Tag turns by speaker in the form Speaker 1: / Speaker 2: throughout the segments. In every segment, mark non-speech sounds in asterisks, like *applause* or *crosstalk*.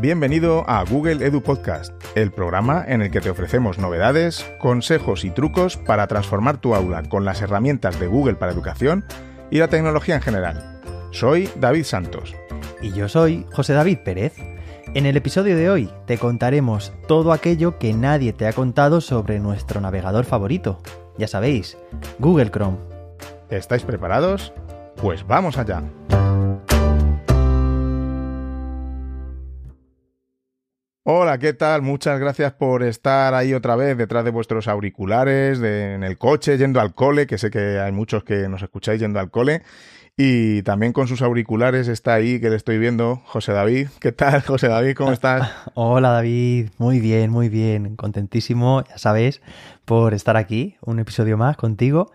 Speaker 1: Bienvenido a Google Edu Podcast, el programa en el que te ofrecemos novedades, consejos y trucos para transformar tu aula con las herramientas de Google para educación y la tecnología en general. Soy David Santos.
Speaker 2: Y yo soy José David Pérez. En el episodio de hoy te contaremos todo aquello que nadie te ha contado sobre nuestro navegador favorito. Ya sabéis, Google Chrome.
Speaker 1: ¿Estáis preparados? Pues vamos allá. Hola, ¿qué tal? Muchas gracias por estar ahí otra vez detrás de vuestros auriculares, en el coche, yendo al cole, que sé que hay muchos que nos escucháis yendo al cole. Y también con sus auriculares está ahí, que le estoy viendo, José David. ¿Qué tal, José David? ¿Cómo estás? *laughs*
Speaker 2: Hola, David. Muy bien, muy bien. Contentísimo, ya sabes, por estar aquí, un episodio más contigo.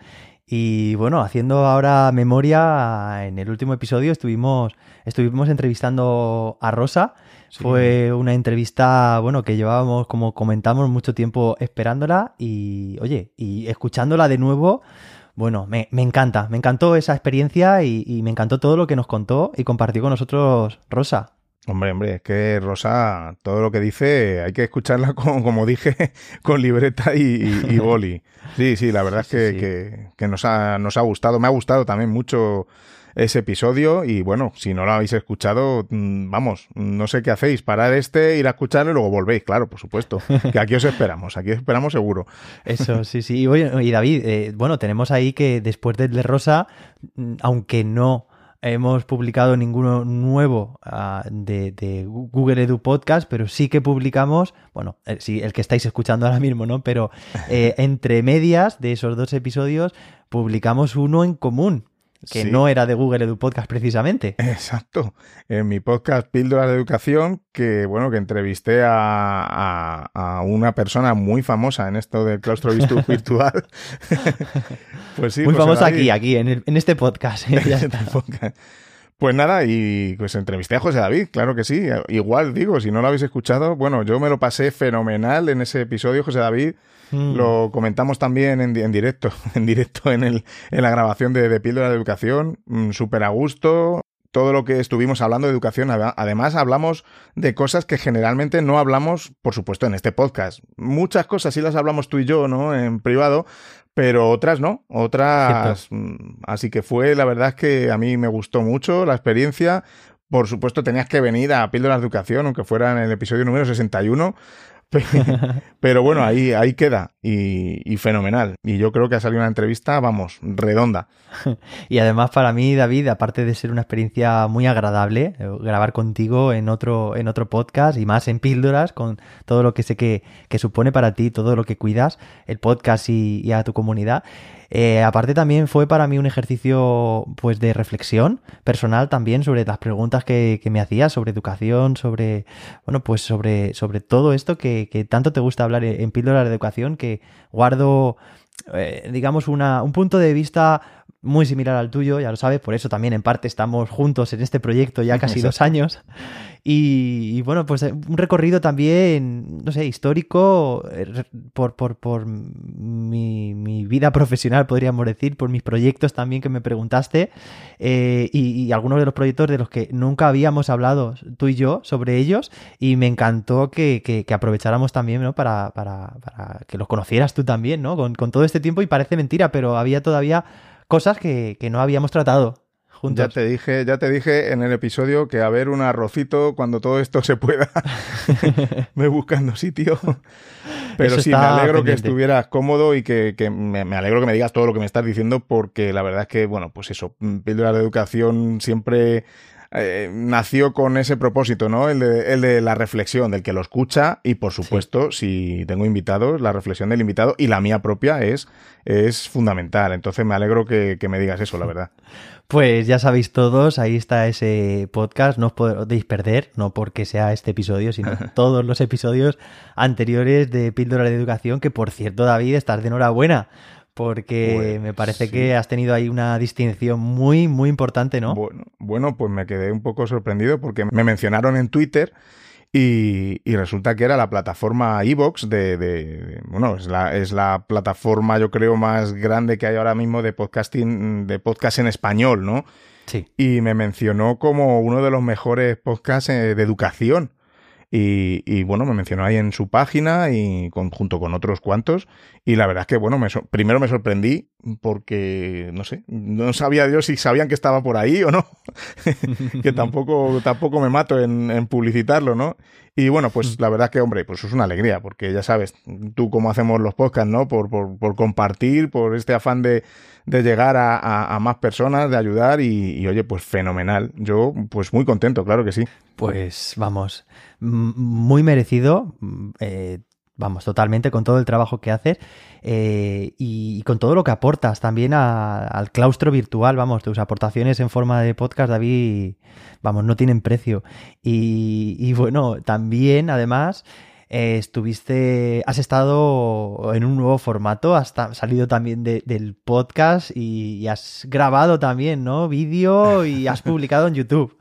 Speaker 2: Y bueno, haciendo ahora memoria, en el último episodio estuvimos, estuvimos entrevistando a Rosa fue una entrevista, bueno, que llevábamos, como comentamos, mucho tiempo esperándola y, oye, y escuchándola de nuevo, bueno, me, encanta, me encantó esa experiencia y, me encantó todo lo que nos contó y compartió con nosotros Rosa.
Speaker 1: Hombre, hombre, es que Rosa, todo lo que dice, hay que escucharla *laughs* con, como dije, con libreta y, boli. Sí, sí, la verdad es *laughs* que, que, nos, ha, nos ha gustado, me ha gustado también mucho ese episodio y bueno, si no lo habéis escuchado, mm, vamos, no sé qué hacéis, parad este, ir a escucharlo y luego volvéis, claro, por supuesto, *laughs* que aquí os esperamos, aquí os esperamos seguro.
Speaker 2: Eso, *laughs* sí, sí. Y, y David, eh, bueno, tenemos ahí que después del de Rosa, mm, aunque no hemos publicado ninguno nuevo ah, de, Google Edu Podcast, pero sí que publicamos, bueno, el, sí, el que estáis escuchando ahora mismo, ¿no? Pero eh, *laughs* entre medias de esos dos episodios publicamos uno en común que no era de Google Edu Podcast precisamente.
Speaker 1: Exacto. En mi podcast Píldoras de Educación, que bueno, que entrevisté a, a, una persona muy famosa en esto del claustro *laughs* virtual. *laughs*
Speaker 2: pues sí. Muy famosa aquí, aquí, en, en este podcast. ¿eh? *laughs* Este
Speaker 1: pues nada, y pues entrevisté a José David, claro que sí. Igual digo, si no lo habéis escuchado, bueno, yo me lo pasé fenomenal en ese episodio, José David. Mm. Lo comentamos también en, directo, *laughs* en directo en, el, en la grabación de, de Píldora de Educación. Mm, súper a gusto. Todo lo que estuvimos hablando de educación, además hablamos de cosas que generalmente no hablamos, por supuesto, en este podcast. Muchas cosas sí las hablamos tú y yo, ¿no? En privado, pero otras no, otras. Mm, así que fue, la verdad es que a mí me gustó mucho la experiencia. Por supuesto, tenías que venir a Píldoras de Educación, aunque fuera en el episodio número 61, *laughs* Pero bueno, ahí, ahí queda y, fenomenal. Y yo creo que ha salido una entrevista, vamos, redonda. *laughs*
Speaker 2: Y además para mí, David, aparte de ser una experiencia muy agradable, eh, grabar contigo en otro, en otro podcast y más en píldoras, con todo lo que sé que, que supone para ti, todo lo que cuidas, el podcast y a tu comunidad. Eh, aparte también fue para mí un ejercicio pues de reflexión personal también sobre las preguntas que, me hacías sobre educación, sobre bueno pues sobre, sobre todo esto que, tanto te gusta hablar en píldoras de educación que guardo eh, digamos una, un punto de vista muy similar al tuyo, ya lo sabes, por eso también en parte estamos juntos en este proyecto ya casi dos años. Y, bueno, pues eh, un recorrido también, no sé, histórico eh, por, por, por mi, mi, vida profesional, podríamos decir, por mis proyectos también que me preguntaste eh, y, algunos de los proyectos de los que nunca habíamos hablado tú y yo sobre ellos y me encantó que, que, aprovecháramos también ¿no? para, para, para, que los conocieras tú también, ¿no? Con, con todo este tiempo y parece mentira, pero había todavía cosas que, que no habíamos tratado.
Speaker 1: Ya te dije, ya te dije en el episodio que a ver un arrocito cuando todo esto se pueda. *laughs* me buscando sitio. *laughs* Pero sí, me alegro que estuvieras cómodo y que, me, alegro que me digas todo lo que me estás diciendo, porque la verdad es que, bueno, pues eso, Píldora de Educación siempre eh, nació con ese propósito, ¿no? El de, el de, la reflexión, del que lo escucha y, por supuesto, si tengo invitados, la reflexión del invitado y la mía propia es, es fundamental. Entonces me alegro que, que me digas eso, la verdad. *laughs*
Speaker 2: Pues ya sabéis todos, ahí está ese podcast, no os podéis perder, no porque sea este episodio, sino *laughs* todos los episodios anteriores de Píldora de Educación, que por cierto, David, estás de enhorabuena, porque pues me parece que has tenido ahí una distinción muy, muy importante, ¿no?
Speaker 1: Bueno, bueno, pues me quedé un poco sorprendido porque me mencionaron en Twitter y, resulta que era la plataforma Evox de, de, bueno, es la, es la plataforma yo creo más grande que hay ahora mismo de podcasting, de podcast en español, ¿no?
Speaker 2: Sí.
Speaker 1: Y me mencionó como uno de los mejores podcasts eh, de educación. Y, bueno, me mencionó ahí en su página y junto con otros cuantos. Y la verdad es que, bueno, me primero me sorprendí porque, no sé, no sabía Dios si sabían que estaba por ahí o no. *laughs* que tampoco, tampoco me mato en, publicitarlo, ¿no? Y bueno, pues la verdad es que, hombre, pues es una alegría, porque ya sabes, tú cómo hacemos los podcasts, ¿no? Por, por, por compartir, por este afán de, de llegar a, más personas, de ayudar y, oye, pues fenomenal. Yo, pues muy contento, claro que sí.
Speaker 2: Pues vamos, muy merecido. Eh, vamos, totalmente con todo el trabajo que haces eh, y, con todo lo que aportas también al claustro virtual, vamos, tus aportaciones en forma de podcast, David, vamos, no tienen precio. Y, y bueno, también, además, eh, estuviste, has estado en un nuevo formato, has salido también del podcast y, has grabado también, ¿no? Vídeo y has publicado en YouTube.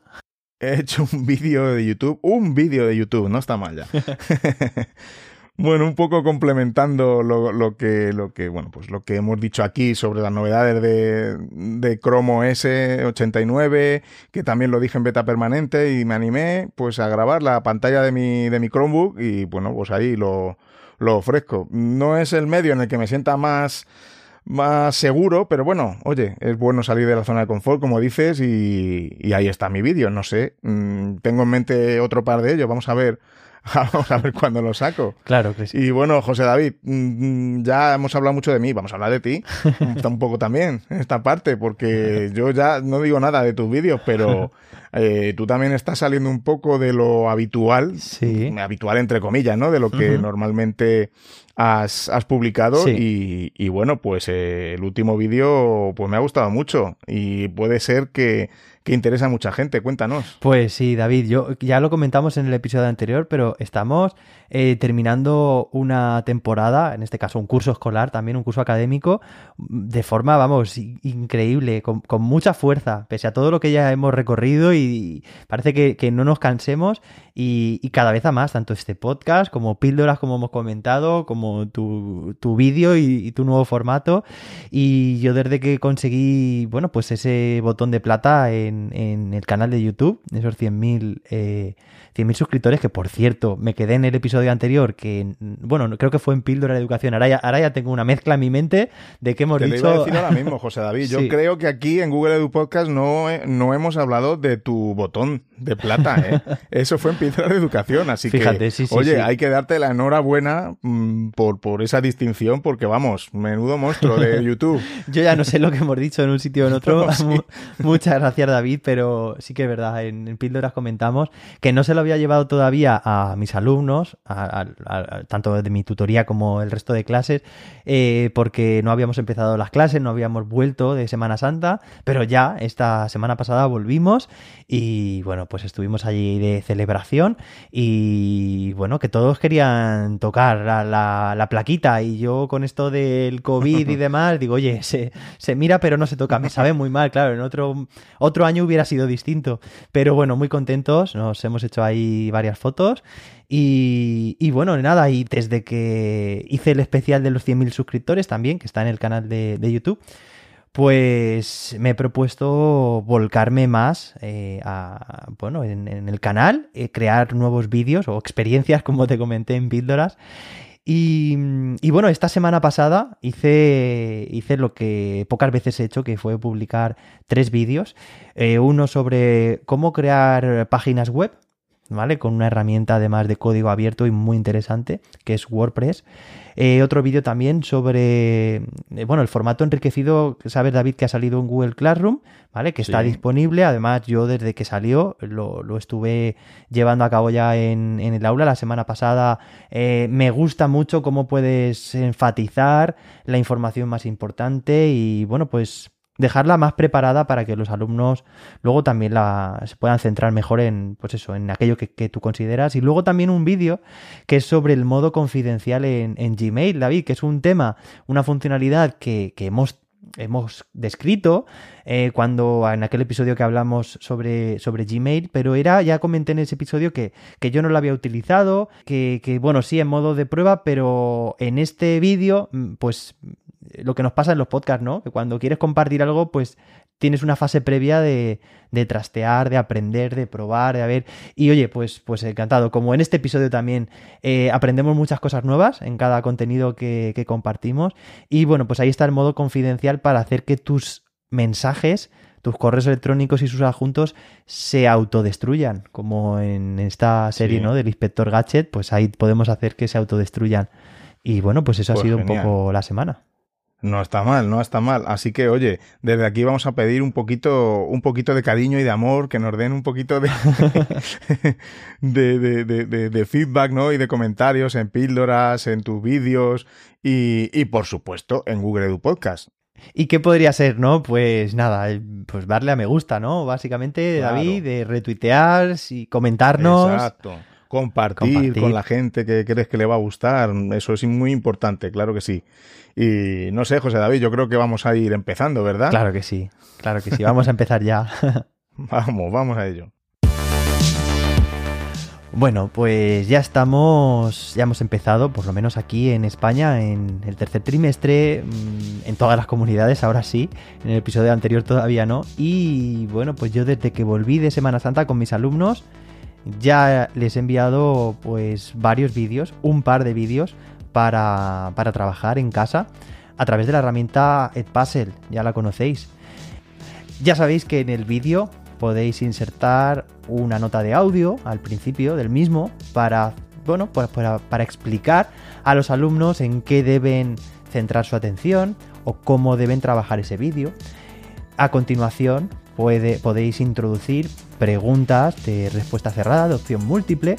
Speaker 1: He hecho un vídeo de YouTube, un vídeo de YouTube, no está mal ya. *laughs* Bueno, un poco complementando lo, lo, que, lo que, bueno, pues lo que hemos dicho aquí sobre las novedades de, de Chrome S89, que también lo dije en beta permanente y me animé pues a grabar la pantalla de mi, de mi Chromebook y bueno, pues ahí lo, lo ofrezco. No es el medio en el que me sienta más más seguro, pero bueno, oye, es bueno salir de la zona de confort, como dices, y, y ahí está mi vídeo, no sé, mm, tengo en mente otro par de ellos, vamos a ver Vamos a ver cuándo lo saco.
Speaker 2: Claro que sí.
Speaker 1: Y bueno, José David, mm, ya hemos hablado mucho de mí, vamos a hablar de ti *laughs* un poco también en esta parte, porque *laughs* yo ya no digo nada de tus vídeos, pero *laughs* eh, tú también estás saliendo un poco de lo habitual, sí. habitual entre comillas, ¿no? De lo que normalmente has, publicado y, y, bueno, pues eh, el último vídeo pues me ha gustado mucho y puede ser que que interesa a mucha gente. Cuéntanos.
Speaker 2: Pues sí, David, yo ya lo comentamos en el episodio anterior, pero estamos eh, terminando una temporada, en este caso un curso escolar, también un curso académico, de forma, vamos, increíble, con, mucha fuerza, pese a todo lo que ya hemos recorrido y parece que, no nos cansemos y, cada vez a más, tanto este podcast como píldoras, como hemos comentado, como tu, vídeo y, tu nuevo formato. Y yo desde que conseguí, bueno, pues ese botón de plata en, el canal de YouTube, esos 100.000 eh, 100.000 suscriptores, que por cierto, me quedé en el episodio anterior, que bueno, creo que fue en Píldora de Educación. Ahora ya, ahora ya tengo una mezcla en mi mente de que hemos
Speaker 1: Te
Speaker 2: dicho.
Speaker 1: Lo iba a decir ahora mismo, *laughs* José David. Yo creo que aquí en Google Edu Podcast no, no hemos hablado de tu botón de plata, ¿eh? *laughs* Eso fue en Píldora de Educación, así que. oye, hay que darte la enhorabuena mm, por, por esa distinción, porque vamos, menudo monstruo de *laughs* YouTube.
Speaker 2: Yo ya no sé lo que hemos dicho en un sitio o en otro. Muchas gracias, David, pero sí que es verdad. En, en Píldoras comentamos que no se lo había llevado todavía a mis alumnos, tanto de mi tutoría como el resto de clases, eh, porque no habíamos empezado las clases, no habíamos vuelto de Semana Santa, pero ya esta semana pasada volvimos y bueno, pues estuvimos allí de celebración y bueno, que todos querían tocar la, la, plaquita y yo con esto del COVID y *laughs* demás, digo, oye, se, se mira pero no se toca, me sabe muy mal, claro, en otro, otro año hubiera sido distinto, pero bueno, muy contentos, nos hemos hecho ahí varias fotos. Y, bueno, nada, y desde que hice el especial de los 100.000 suscriptores también, que está en el canal de, YouTube, pues me he propuesto volcarme más eh, a, bueno, en, el canal, eh, crear nuevos vídeos o experiencias, como te comenté en Píldoras. Y, bueno, esta semana pasada hice, hice lo que pocas veces he hecho, que fue publicar tres vídeos. Eh, uno sobre cómo crear páginas web, ¿vale? Con una herramienta además de código abierto y muy interesante, que es WordPress. Eh, otro vídeo también sobre, eh, bueno, el formato enriquecido, sabes David que ha salido en Google Classroom, ¿vale? Que está disponible. Además, yo desde que salió lo, estuve llevando a cabo ya en, el aula la semana pasada. Eh, me gusta mucho cómo puedes enfatizar la información más importante y, bueno, pues dejarla más preparada para que los alumnos luego también la, se puedan centrar mejor en, pues eso, en aquello que, tú consideras. Y luego también un vídeo que es sobre el modo confidencial en, Gmail, David, que es un tema, una funcionalidad que, hemos hemos descrito eh, cuando en aquel episodio que hablamos sobre, sobre Gmail, pero era, ya comenté en ese episodio que, que yo no lo había utilizado, que, que, bueno, sí en modo de prueba, pero en este vídeo, mm, pues lo que nos pasa en los podcasts, ¿no? Que cuando quieres compartir algo, pues tienes una fase previa de, de, trastear, de aprender, de probar, de ver. Y oye, pues, pues encantado. Como en este episodio también eh, aprendemos muchas cosas nuevas en cada contenido que, que compartimos. Y bueno, pues ahí está el modo confidencial para hacer que tus mensajes tus correos electrónicos y sus adjuntos se autodestruyan, como en esta serie ¿no? del inspector Gadget, pues ahí podemos hacer que se autodestruyan. Y bueno, pues eso ha pues sido un poco la semana.
Speaker 1: No está mal, no está mal. Así que, oye, desde aquí vamos a pedir un poquito, un poquito de cariño y de amor, que nos den un poquito de, *laughs* de, de, de, feedback, ¿no? Y de comentarios en píldoras, en tus vídeos y, y, por supuesto, en Google Edu Podcast.
Speaker 2: ¿Y qué podría ser, no? Pues nada, pues darle a me gusta, ¿no? Básicamente, David, de retuitear y comentarnos.
Speaker 1: Exacto. Compartir, con la gente que crees que le va a gustar. Eso es muy importante, claro que sí. Y no sé, José David, yo creo que vamos a ir empezando, ¿verdad?
Speaker 2: Claro que sí, claro que sí. Vamos a empezar ya. *laughs*
Speaker 1: vamos, vamos a ello.
Speaker 2: Bueno, pues ya estamos, ya hemos empezado, por lo menos aquí en España, en el tercer trimestre, mm, en todas las comunidades, ahora sí, en el episodio anterior todavía no. Y bueno, pues yo desde que volví de Semana Santa con mis alumnos, ya les he enviado pues varios vídeos, un par de vídeos para, para trabajar en casa a través de la herramienta Edpuzzle, ya la conocéis. Ya sabéis que en el vídeo podéis insertar una nota de audio al principio del mismo para, bueno, pues para, para explicar a los alumnos en qué deben centrar su atención o cómo deben trabajar ese vídeo. A continuación puede, podéis introducir preguntas de respuesta cerrada, de opción múltiple,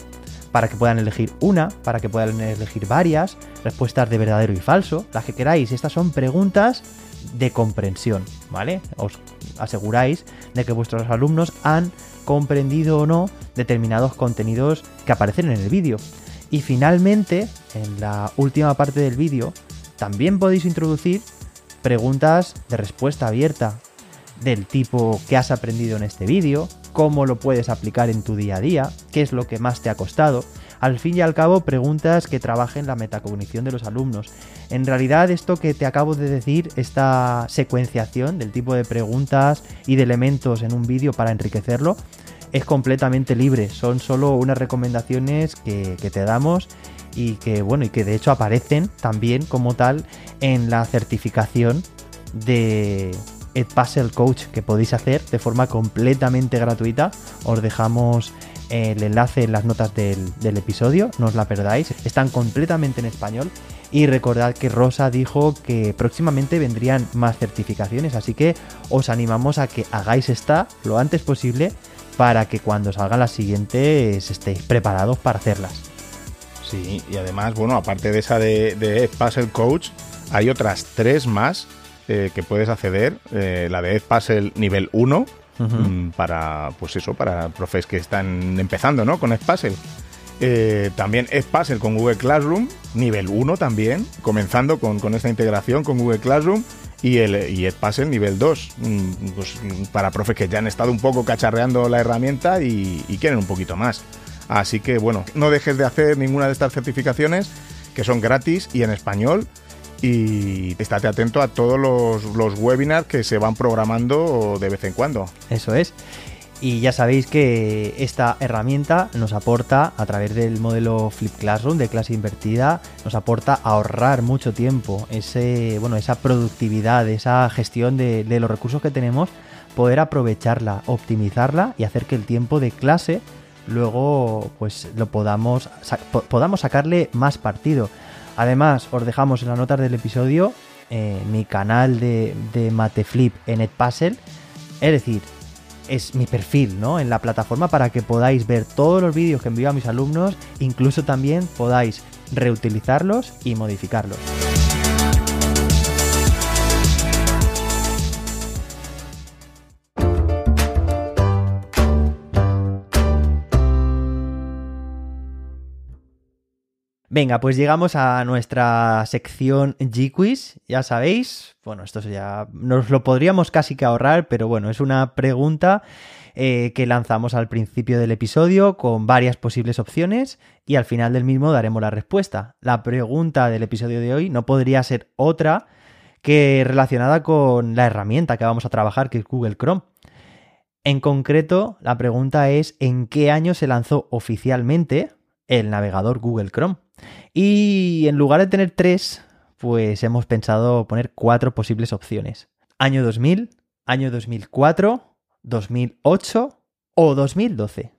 Speaker 2: para que puedan elegir una, para que puedan elegir varias, respuestas de verdadero y falso, las que queráis. Estas son preguntas de comprensión, ¿vale? Os aseguráis de que vuestros alumnos han comprendido o no determinados contenidos que aparecen en el vídeo. Y finalmente, en la última parte del vídeo, también podéis introducir preguntas de respuesta abierta del tipo ¿qué has aprendido en este vídeo? ¿Cómo lo puedes aplicar en tu día a día? ¿Qué es lo que más te ha costado? Al fin y al cabo, preguntas que trabajen la metacognición de los alumnos. En realidad, esto que te acabo de decir, esta secuenciación del tipo de preguntas y de elementos en un vídeo para enriquecerlo, es completamente libre. Son solo unas recomendaciones que, te damos y que, bueno, y que de hecho aparecen también como tal en la certificación de Edpuzzle Coach que podéis hacer de forma completamente gratuita. Os dejamos el enlace en las notas del, episodio, no os la perdáis, están completamente en español y recordad que Rosa dijo que próximamente vendrían más certificaciones, así que os animamos a que hagáis esta lo antes posible para que cuando salgan las siguientes estéis preparados para hacerlas.
Speaker 1: Sí, y además, bueno, aparte de esa de, de Puzzle Coach, hay otras tres más eh, que puedes acceder. Eh, la de Puzzle nivel 1, Mm, para, pues eso, para profes que están empezando, ¿no? Con Edpuzzle. Eh, también Edpuzzle con Google Classroom, nivel 1 también, comenzando con, esta integración con Google Classroom. Y, el, y Edpuzzle nivel 2, mm, pues, para profes que ya han estado un poco cacharreando la herramienta y, y quieren un poquito más. Así que bueno, no dejes de hacer ninguna de estas certificaciones que son gratis y en español y estate atento a todos los, webinars que se van programando de vez en cuando.
Speaker 2: Eso es. Y ya sabéis que esta herramienta nos aporta, a través del modelo Flip Classroom de clase invertida, nos aporta ahorrar mucho tiempo, ese, bueno, esa productividad, esa gestión de, los recursos que tenemos, poder aprovecharla, optimizarla y hacer que el tiempo de clase luego pues lo podamos, podamos sacarle más partido. Además, os dejamos en las notas del episodio eh, mi canal de, de Mateflip en Edpuzzle. Es decir, es mi perfil, ¿no? En la plataforma para que podáis ver todos los vídeos que envío a mis alumnos, incluso también podáis reutilizarlos y modificarlos. Venga, pues llegamos a nuestra sección G-Quiz, ya sabéis. Bueno, esto ya nos lo podríamos casi que ahorrar, pero bueno, es una pregunta eh, que lanzamos al principio del episodio con varias posibles opciones y al final del mismo daremos la respuesta. La pregunta del episodio de hoy no podría ser otra que relacionada con la herramienta que vamos a trabajar, que es Google Chrome. En concreto, la pregunta es ¿en qué año se lanzó oficialmente el navegador Google Chrome? Y en lugar de tener tres, pues hemos pensado poner cuatro posibles opciones. Año 2000, año 2004, 2008 o 2012.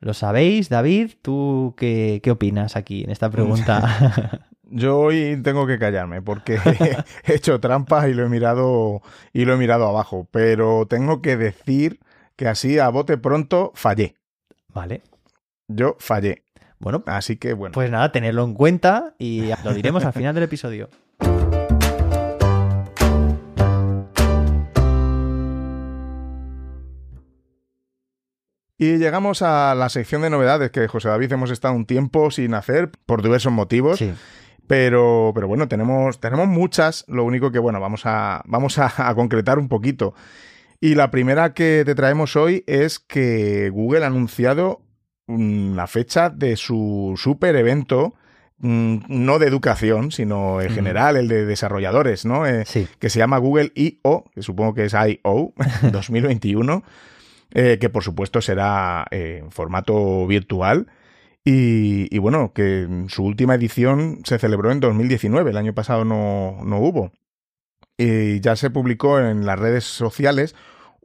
Speaker 2: ¿Lo sabéis, David? ¿Tú qué, qué opinas aquí en esta pregunta? *laughs* *laughs*
Speaker 1: Yo hoy tengo que callarme porque *laughs* he hecho trampas y lo he mirado y lo he mirado abajo, pero tengo que decir que así a bote pronto fallé.
Speaker 2: Vale.
Speaker 1: Yo fallé.
Speaker 2: Bueno,
Speaker 1: así que bueno.
Speaker 2: Pues nada, tenerlo en cuenta y lo diremos al final del episodio.
Speaker 1: Y llegamos a la sección de novedades que José David hemos estado un tiempo sin hacer por diversos motivos.
Speaker 2: Sí.
Speaker 1: Pero, pero bueno, tenemos, tenemos muchas. Lo único que, bueno, vamos a, vamos a, a concretar un poquito. Y la primera que te traemos hoy es que Google ha anunciado la fecha de su super evento, mm, no de educación, sino en general, el de desarrolladores, ¿no? Eh,
Speaker 2: Sí.
Speaker 1: que se llama Google I.O., que supongo que es I.O. 2021, *laughs* eh, que por supuesto será eh, en formato virtual. Y, y bueno, que su última edición se celebró en 2019, el año pasado no, no hubo. Y ya se publicó en las redes sociales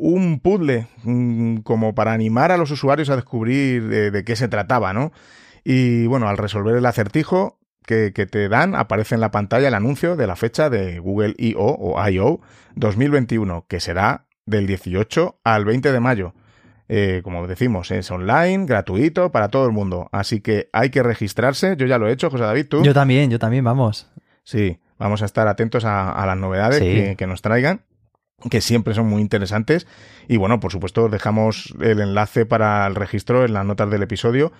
Speaker 1: un puzzle mm, como para animar a los usuarios a descubrir de, de qué se trataba, ¿no? Y bueno, al resolver el acertijo que, que te dan, aparece en la pantalla el anuncio de la fecha de Google I.O. o I.O. 2021, que será del 18 al 20 de mayo. Eh, como decimos, es online, gratuito para todo el mundo. Así que hay que registrarse. Yo ya lo he hecho, José David, tú.
Speaker 2: Yo también, yo también, vamos.
Speaker 1: Sí, vamos a estar atentos a, a las novedades
Speaker 2: Sí.
Speaker 1: que, que nos traigan, que siempre son muy interesantes. Y bueno, por supuesto, dejamos el enlace para el registro en las notas del episodio.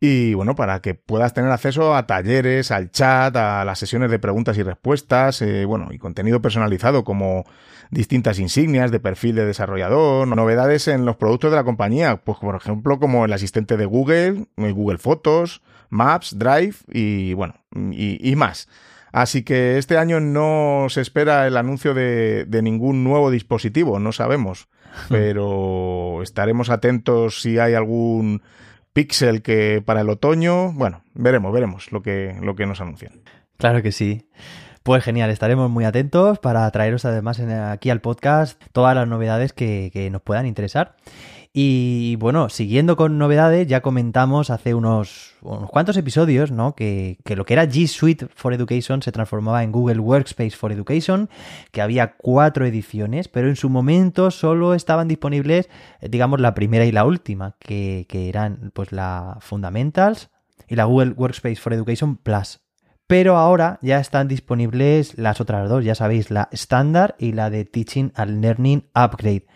Speaker 1: Y bueno, para que puedas tener acceso a talleres, al chat, a las sesiones de preguntas y respuestas, eh, bueno, y contenido personalizado como distintas insignias de perfil de desarrollador, novedades en los productos de la compañía, pues por ejemplo como el asistente de Google, eh, Google Fotos, Maps, Drive y bueno, y, y más. Así que este año no se espera el anuncio de, de ningún nuevo dispositivo, no sabemos, *laughs* pero estaremos atentos si hay algún Pixel que para el otoño, bueno, veremos, veremos lo que, lo que nos anuncian.
Speaker 2: Claro que sí. Pues genial, estaremos muy atentos para traeros además aquí al podcast todas las novedades que, que nos puedan interesar. Y bueno, siguiendo con novedades, ya comentamos hace unos, unos cuantos episodios, ¿no? Que, que lo que era G Suite for Education se transformaba en Google Workspace for Education, que había cuatro ediciones, pero en su momento solo estaban disponibles, eh, digamos, la primera y la última, que, que eran pues la Fundamentals y la Google Workspace for Education Plus. Pero ahora ya están disponibles las otras dos, ya sabéis, la Standard y la de Teaching and Learning Upgrade.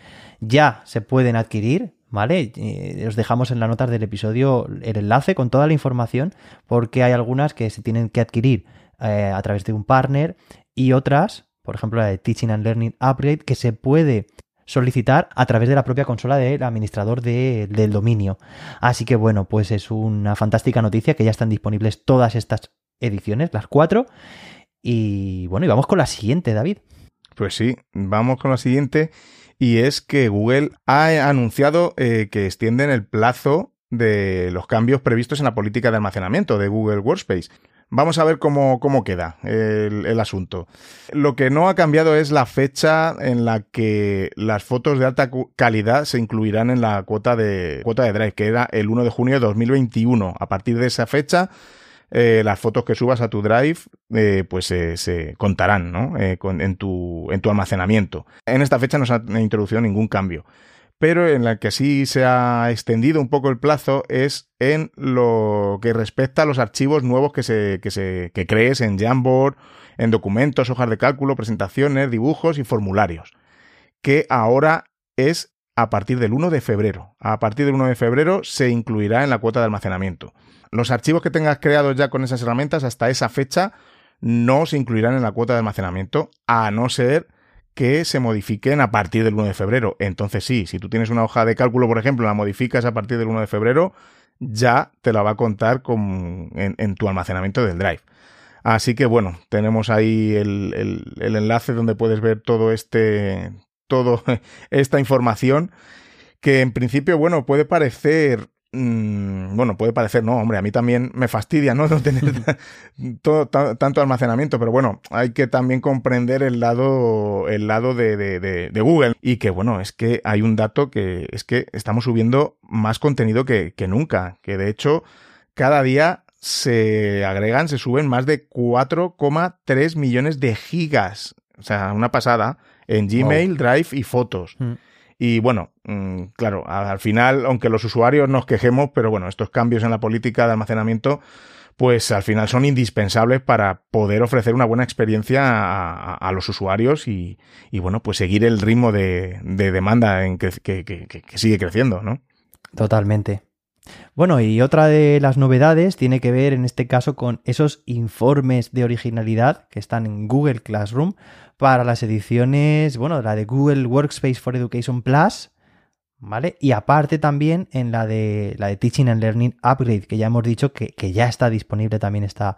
Speaker 2: Ya se pueden adquirir, ¿vale? Eh, os dejamos en las notas del episodio el enlace con toda la información, porque hay algunas que se tienen que adquirir eh, a través de un partner y otras, por ejemplo la de Teaching and Learning Upgrade, que se puede solicitar a través de la propia consola del administrador de- del dominio. Así que bueno, pues es una fantástica noticia que ya están disponibles todas estas ediciones, las cuatro. Y bueno, y vamos con la siguiente, David.
Speaker 1: Pues sí, vamos con la siguiente. Y es que Google ha anunciado eh, que extienden el plazo de los cambios previstos en la política de almacenamiento de Google Workspace. Vamos a ver cómo, cómo queda el, el asunto. Lo que no ha cambiado es la fecha en la que las fotos de alta calidad se incluirán en la cuota de, cuota de Drive, que era el 1 de junio de 2021. A partir de esa fecha, eh, las fotos que subas a tu Drive eh, pues eh, se contarán ¿no? En, tu, en tu almacenamiento. En esta fecha no se ha introducido ningún cambio. Pero en la que sí se ha extendido un poco el plazo es en lo que respecta a los archivos nuevos que, se, que, se, que crees en Jamboard, en documentos, hojas de cálculo, presentaciones, dibujos y formularios. Que ahora es a partir del 1 de febrero. A partir del 1 de febrero se incluirá en la cuota de almacenamiento. Los archivos que tengas creados ya con esas herramientas hasta esa fecha no se incluirán en la cuota de almacenamiento, a no ser que se modifiquen a partir del 1 de febrero. Entonces sí, si tú tienes una hoja de cálculo, por ejemplo, la modificas a partir del 1 de febrero, ya te la va a contar con, en, tu almacenamiento del Drive. Así que bueno, tenemos ahí el enlace donde puedes ver todo este, todo *laughs* esta información que en principio, bueno, puede parecer Mm, bueno, puede parecer, no, hombre, a mí también me fastidia, ¿no? *laughs* No tener todo, tanto almacenamiento, pero bueno, hay que también comprender el lado, el lado de, de, Google. Y que, bueno, es que hay un dato que es que estamos subiendo más contenido que, que nunca, que de hecho, cada día se agregan, se suben más de 4,3 millones de gigas. O sea, una pasada en Gmail, Drive y fotos. Mm. Y bueno, mm, claro, al final, aunque los usuarios nos quejemos, pero bueno, estos cambios en la política de almacenamiento, pues al final son indispensables para poder ofrecer una buena experiencia a, los usuarios y, bueno, pues seguir el ritmo de, demanda en que, que, sigue creciendo, ¿no?
Speaker 2: Totalmente. Bueno, y otra de las novedades tiene que ver en este caso con esos informes de originalidad que están en Google Classroom para las ediciones, bueno, la de Google Workspace for Education Plus, ¿vale? Y aparte también en la de la de Teaching and Learning Upgrade, que ya hemos dicho que, ya está disponible también esta,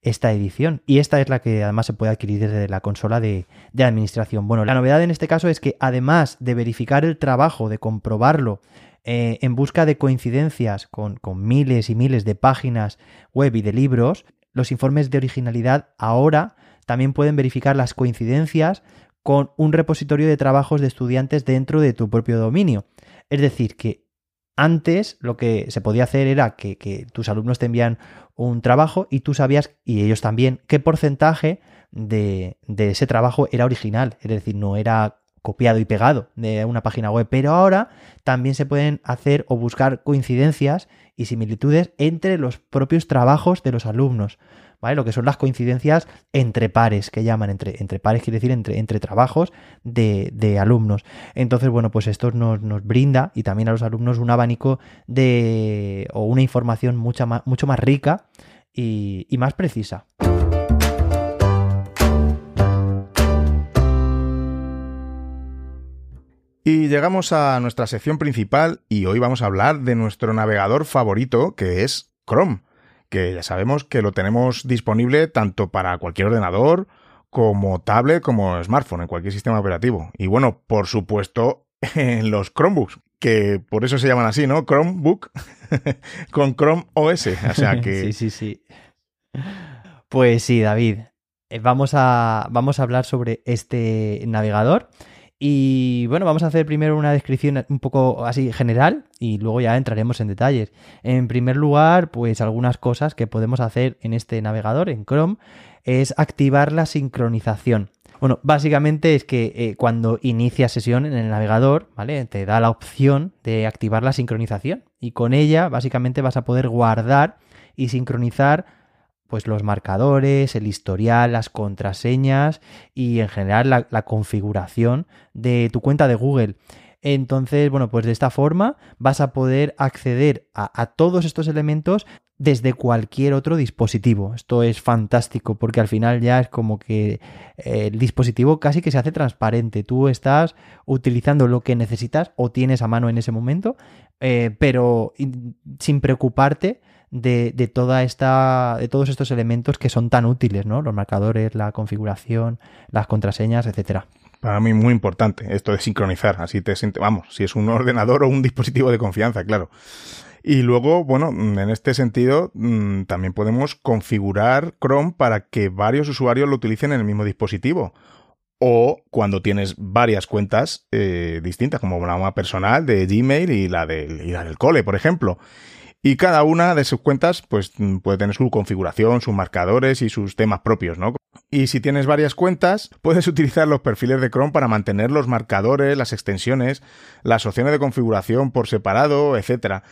Speaker 2: esta edición. Y esta es la que además se puede adquirir desde la consola de, administración. Bueno, la novedad en este caso es que además de verificar el trabajo, de comprobarlo, eh, en busca de coincidencias con, con miles y miles de páginas web y de libros, los informes de originalidad ahora también pueden verificar las coincidencias con un repositorio de trabajos de estudiantes dentro de tu propio dominio. Es decir, que antes lo que se podía hacer era que, tus alumnos te envían un trabajo y tú sabías, y ellos también, qué porcentaje de, de, ese trabajo era original, es decir, no era copiado y pegado de una página web, pero ahora también se pueden hacer o buscar coincidencias y similitudes entre los propios trabajos de los alumnos. Lo que son las coincidencias entre pares, que llaman, entre, entre pares quiere decir entre, entre trabajos de, alumnos. Entonces, bueno, pues esto nos, brinda y también a los alumnos un abanico de o una información mucho más, mucho más rica y, y más precisa.
Speaker 1: Y llegamos a nuestra sección principal y hoy vamos a hablar de nuestro navegador favorito que es Chrome que ya sabemos que lo tenemos disponible tanto para cualquier ordenador como tablet, como smartphone, en cualquier sistema operativo. Y bueno, por supuesto, *laughs* en los Chromebooks, que por eso se llaman así, ¿no? Chromebook *laughs* con Chrome OS. O sea que. *laughs*
Speaker 2: sí, sí, sí. Pues sí, David. Eh, vamos a, vamos a hablar sobre este navegador. Y bueno, vamos a hacer primero una descripción un poco así general y luego ya entraremos en detalles. En primer lugar, pues algunas cosas que podemos hacer en este navegador, en Chrome, es activar la sincronización. Bueno, básicamente es que eh, cuando inicia sesión en el navegador, ¿vale? Te da la opción de activar la sincronización y con ella básicamente vas a poder guardar y sincronizar pues los marcadores, el historial, las contraseñas y en general la, configuración de tu cuenta de Google. Entonces, bueno, pues de esta forma vas a poder acceder a, todos estos elementos desde cualquier otro dispositivo. Esto es fantástico porque al final ya es como que eh, el dispositivo casi que se hace transparente. Tú estás utilizando lo que necesitas o tienes a mano en ese momento, eh, pero sin preocuparte de, toda esta, de todos estos elementos que son tan útiles, ¿no? Los marcadores, la configuración, las contraseñas, etcétera.
Speaker 1: Para mí muy importante esto de sincronizar, así te vamos, si es un ordenador o un dispositivo de confianza, claro. Y luego, bueno, en este sentido, mm, también podemos configurar Chrome para que varios usuarios lo utilicen en el mismo dispositivo. O cuando tienes varias cuentas eh, distintas, como una personal de Gmail y la, del, y la del cole, por ejemplo. Y cada una de sus cuentas, pues mm, puede tener su configuración, sus marcadores y sus temas propios, ¿no? Y si tienes varias cuentas, *laughs* puedes utilizar los perfiles de Chrome para mantener los marcadores, las extensiones, las opciones de configuración por separado, etcétera.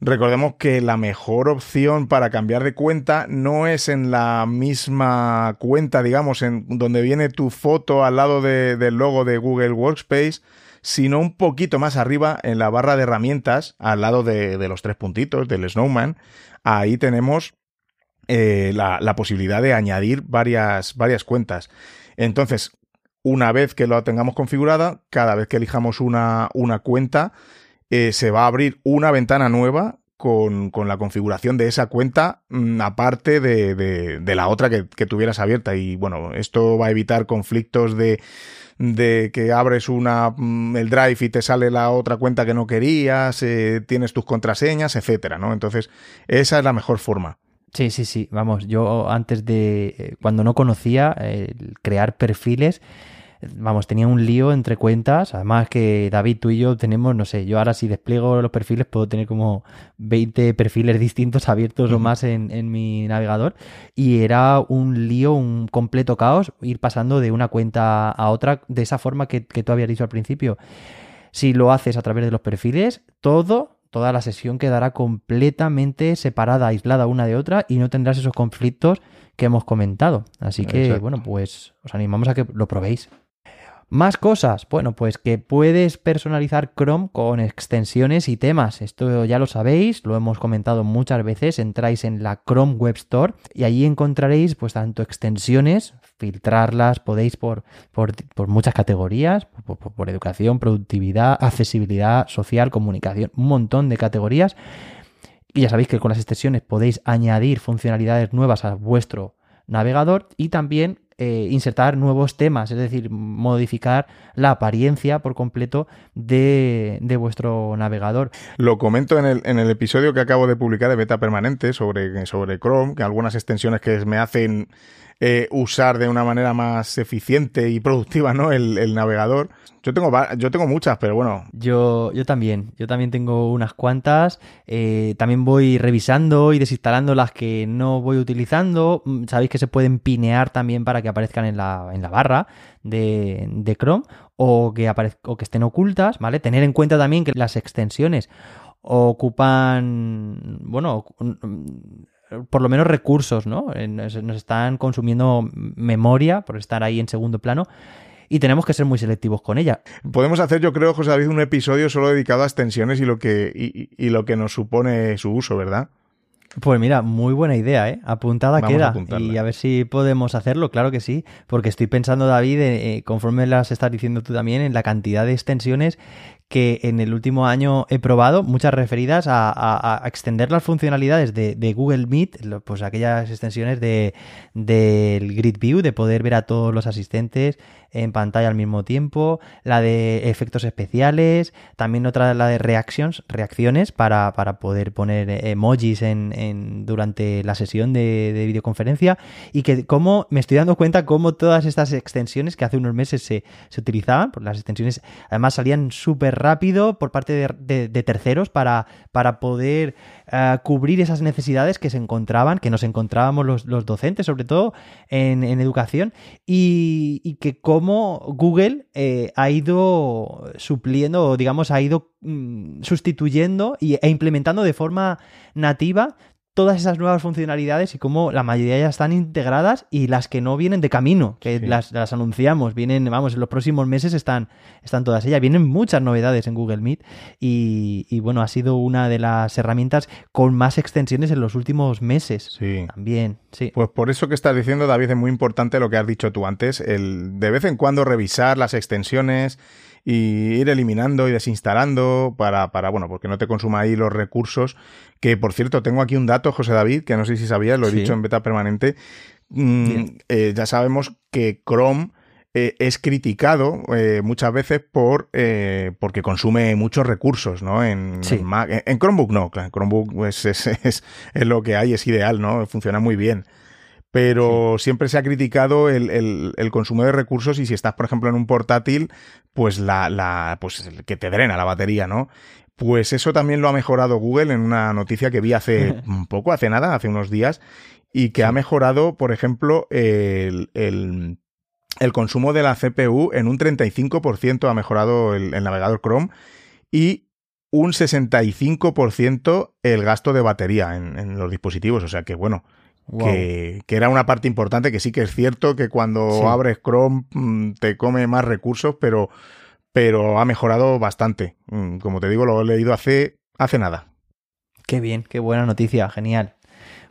Speaker 1: Recordemos que la mejor opción para cambiar de cuenta no es en la misma cuenta, digamos, en donde viene tu foto al lado del logo de Google Workspace, sino un poquito más arriba en la barra de herramientas, al lado de, los tres puntitos del Snowman. Ahí tenemos eh, la, posibilidad de añadir varias, varias cuentas. Entonces, una vez que lo tengamos configurada, cada vez que elijamos una, una cuenta, eh, se va a abrir una ventana nueva con, con, la configuración de esa cuenta mm, aparte de, de, de, la otra que, que, tuvieras abierta. Y bueno, esto va a evitar conflictos de, de que abres una mm, el drive y te sale la otra cuenta que no querías, eh, tienes tus contraseñas, etcétera, ¿no? Entonces, esa es la mejor forma.
Speaker 2: Sí, sí, sí. Vamos, yo antes de, eh, cuando no conocía, crear perfiles, vamos, tenía un lío entre cuentas. Además que David, tú y yo tenemos, no sé, yo ahora si despliego los perfiles puedo tener como 20 perfiles distintos abiertos o más en, en, mi navegador. Y era un lío, un completo caos ir pasando de una cuenta a otra de esa forma que, que tú habías dicho al principio. Si lo haces a través de los perfiles, todo toda la sesión quedará completamente separada, aislada una de otra y no tendrás esos conflictos que hemos comentado. Así que, bueno, pues os animamos a que lo probéis. Más cosas, bueno, pues que puedes personalizar Chrome con extensiones y temas. Esto ya lo sabéis, lo hemos comentado muchas veces. Entráis en la Chrome Web Store y allí encontraréis pues tanto extensiones, filtrarlas, podéis por, por, muchas categorías, por, por educación, productividad, accesibilidad social, comunicación, un montón de categorías. Y ya sabéis que con las extensiones podéis añadir funcionalidades nuevas a vuestro navegador y también eh, insertar nuevos temas, es decir, modificar la apariencia por completo de, vuestro navegador.
Speaker 1: Lo comento en el, en el, episodio que acabo de publicar de beta permanente sobre, sobre Chrome, que algunas extensiones que me hacen eh, usar de una manera más eficiente y productiva ¿no? el, el navegador. Yo tengo, yo tengo muchas, pero bueno.
Speaker 2: Yo, yo también, yo también tengo unas cuantas. Eh, también voy revisando y desinstalando las que no voy utilizando. Mm, sabéis que se pueden pinear también para que aparezcan en la, en la barra de, de Chrome o que, o que estén ocultas, ¿vale? Tener en cuenta también que las extensiones ocupan, bueno, por lo menos recursos, ¿no? Nos, están consumiendo memoria por estar ahí en segundo plano y tenemos que ser muy selectivos con ella.
Speaker 1: Podemos hacer, yo creo, José David, un episodio solo dedicado a extensiones y lo que, y, lo que nos supone su uso, ¿verdad?
Speaker 2: Pues mira, muy buena idea, ¿eh? Apuntada queda. y a ver si podemos hacerlo, claro que sí, porque estoy pensando, David, eh, conforme las estás diciendo tú también, en la cantidad de extensiones que en el último año he probado, muchas referidas a, extender las funcionalidades de, Google Meet, pues aquellas extensiones de, del Grid View, de poder ver a todos los asistentes en pantalla al mismo tiempo, la de efectos especiales, también otra la de reactions, reacciones para, poder poner emojis en, durante la sesión de, videoconferencia y que como me estoy dando cuenta cómo todas estas extensiones que hace unos meses se, se utilizaban, pues las extensiones además salían súper rápido por parte de, terceros para, para poder eh, cubrir esas necesidades que se encontraban, que nos encontrábamos los, docentes, sobre todo en, educación, y, que como Google eh, ha ido supliendo, digamos, ha ido mm, sustituyendo e implementando de forma nativa todas esas nuevas funcionalidades y cómo la mayoría ya están integradas y las que no vienen de camino, que las, anunciamos, vienen, vamos, en los próximos meses están, están todas ellas. Vienen muchas novedades en Google Meet y, bueno, ha sido una de las herramientas con más extensiones en los últimos meses. Sí. También, sí.
Speaker 1: Pues por eso que estás diciendo, David, es muy importante lo que has dicho tú antes, el de vez en cuando revisar las extensiones y ir eliminando y desinstalando para, para, bueno, porque no te consuma ahí los recursos. Que por cierto, tengo aquí un dato, José David, que no sé si sabías, lo he dicho en beta permanente. Mm, eh, ya sabemos que Chrome eh, es criticado eh, muchas veces por porque consume muchos recursos, ¿no? En, en, Chromebook no, claro, Chromebook pues, es, es, es, lo que hay, es ideal, ¿no? Funciona muy bien pero siempre se ha criticado el, el, consumo de recursos y si estás, por ejemplo, en un portátil, pues la, la, pues que te drena la batería, ¿no? Pues eso también lo ha mejorado Google en una noticia que vi hace *laughs* un poco, hace nada, hace unos días, y que ha mejorado, por ejemplo, el, el, el consumo de la CPU en un 35% ha mejorado el, el navegador Chrome y un 65% el gasto de batería en, en, los dispositivos. O sea que, bueno, que, era una parte importante, que sí que es cierto que cuando abres Chrome mm, te come más recursos, pero, pero ha mejorado bastante. Mm, como te digo, lo he leído hace, hace nada.
Speaker 2: Qué bien, qué buena noticia, genial.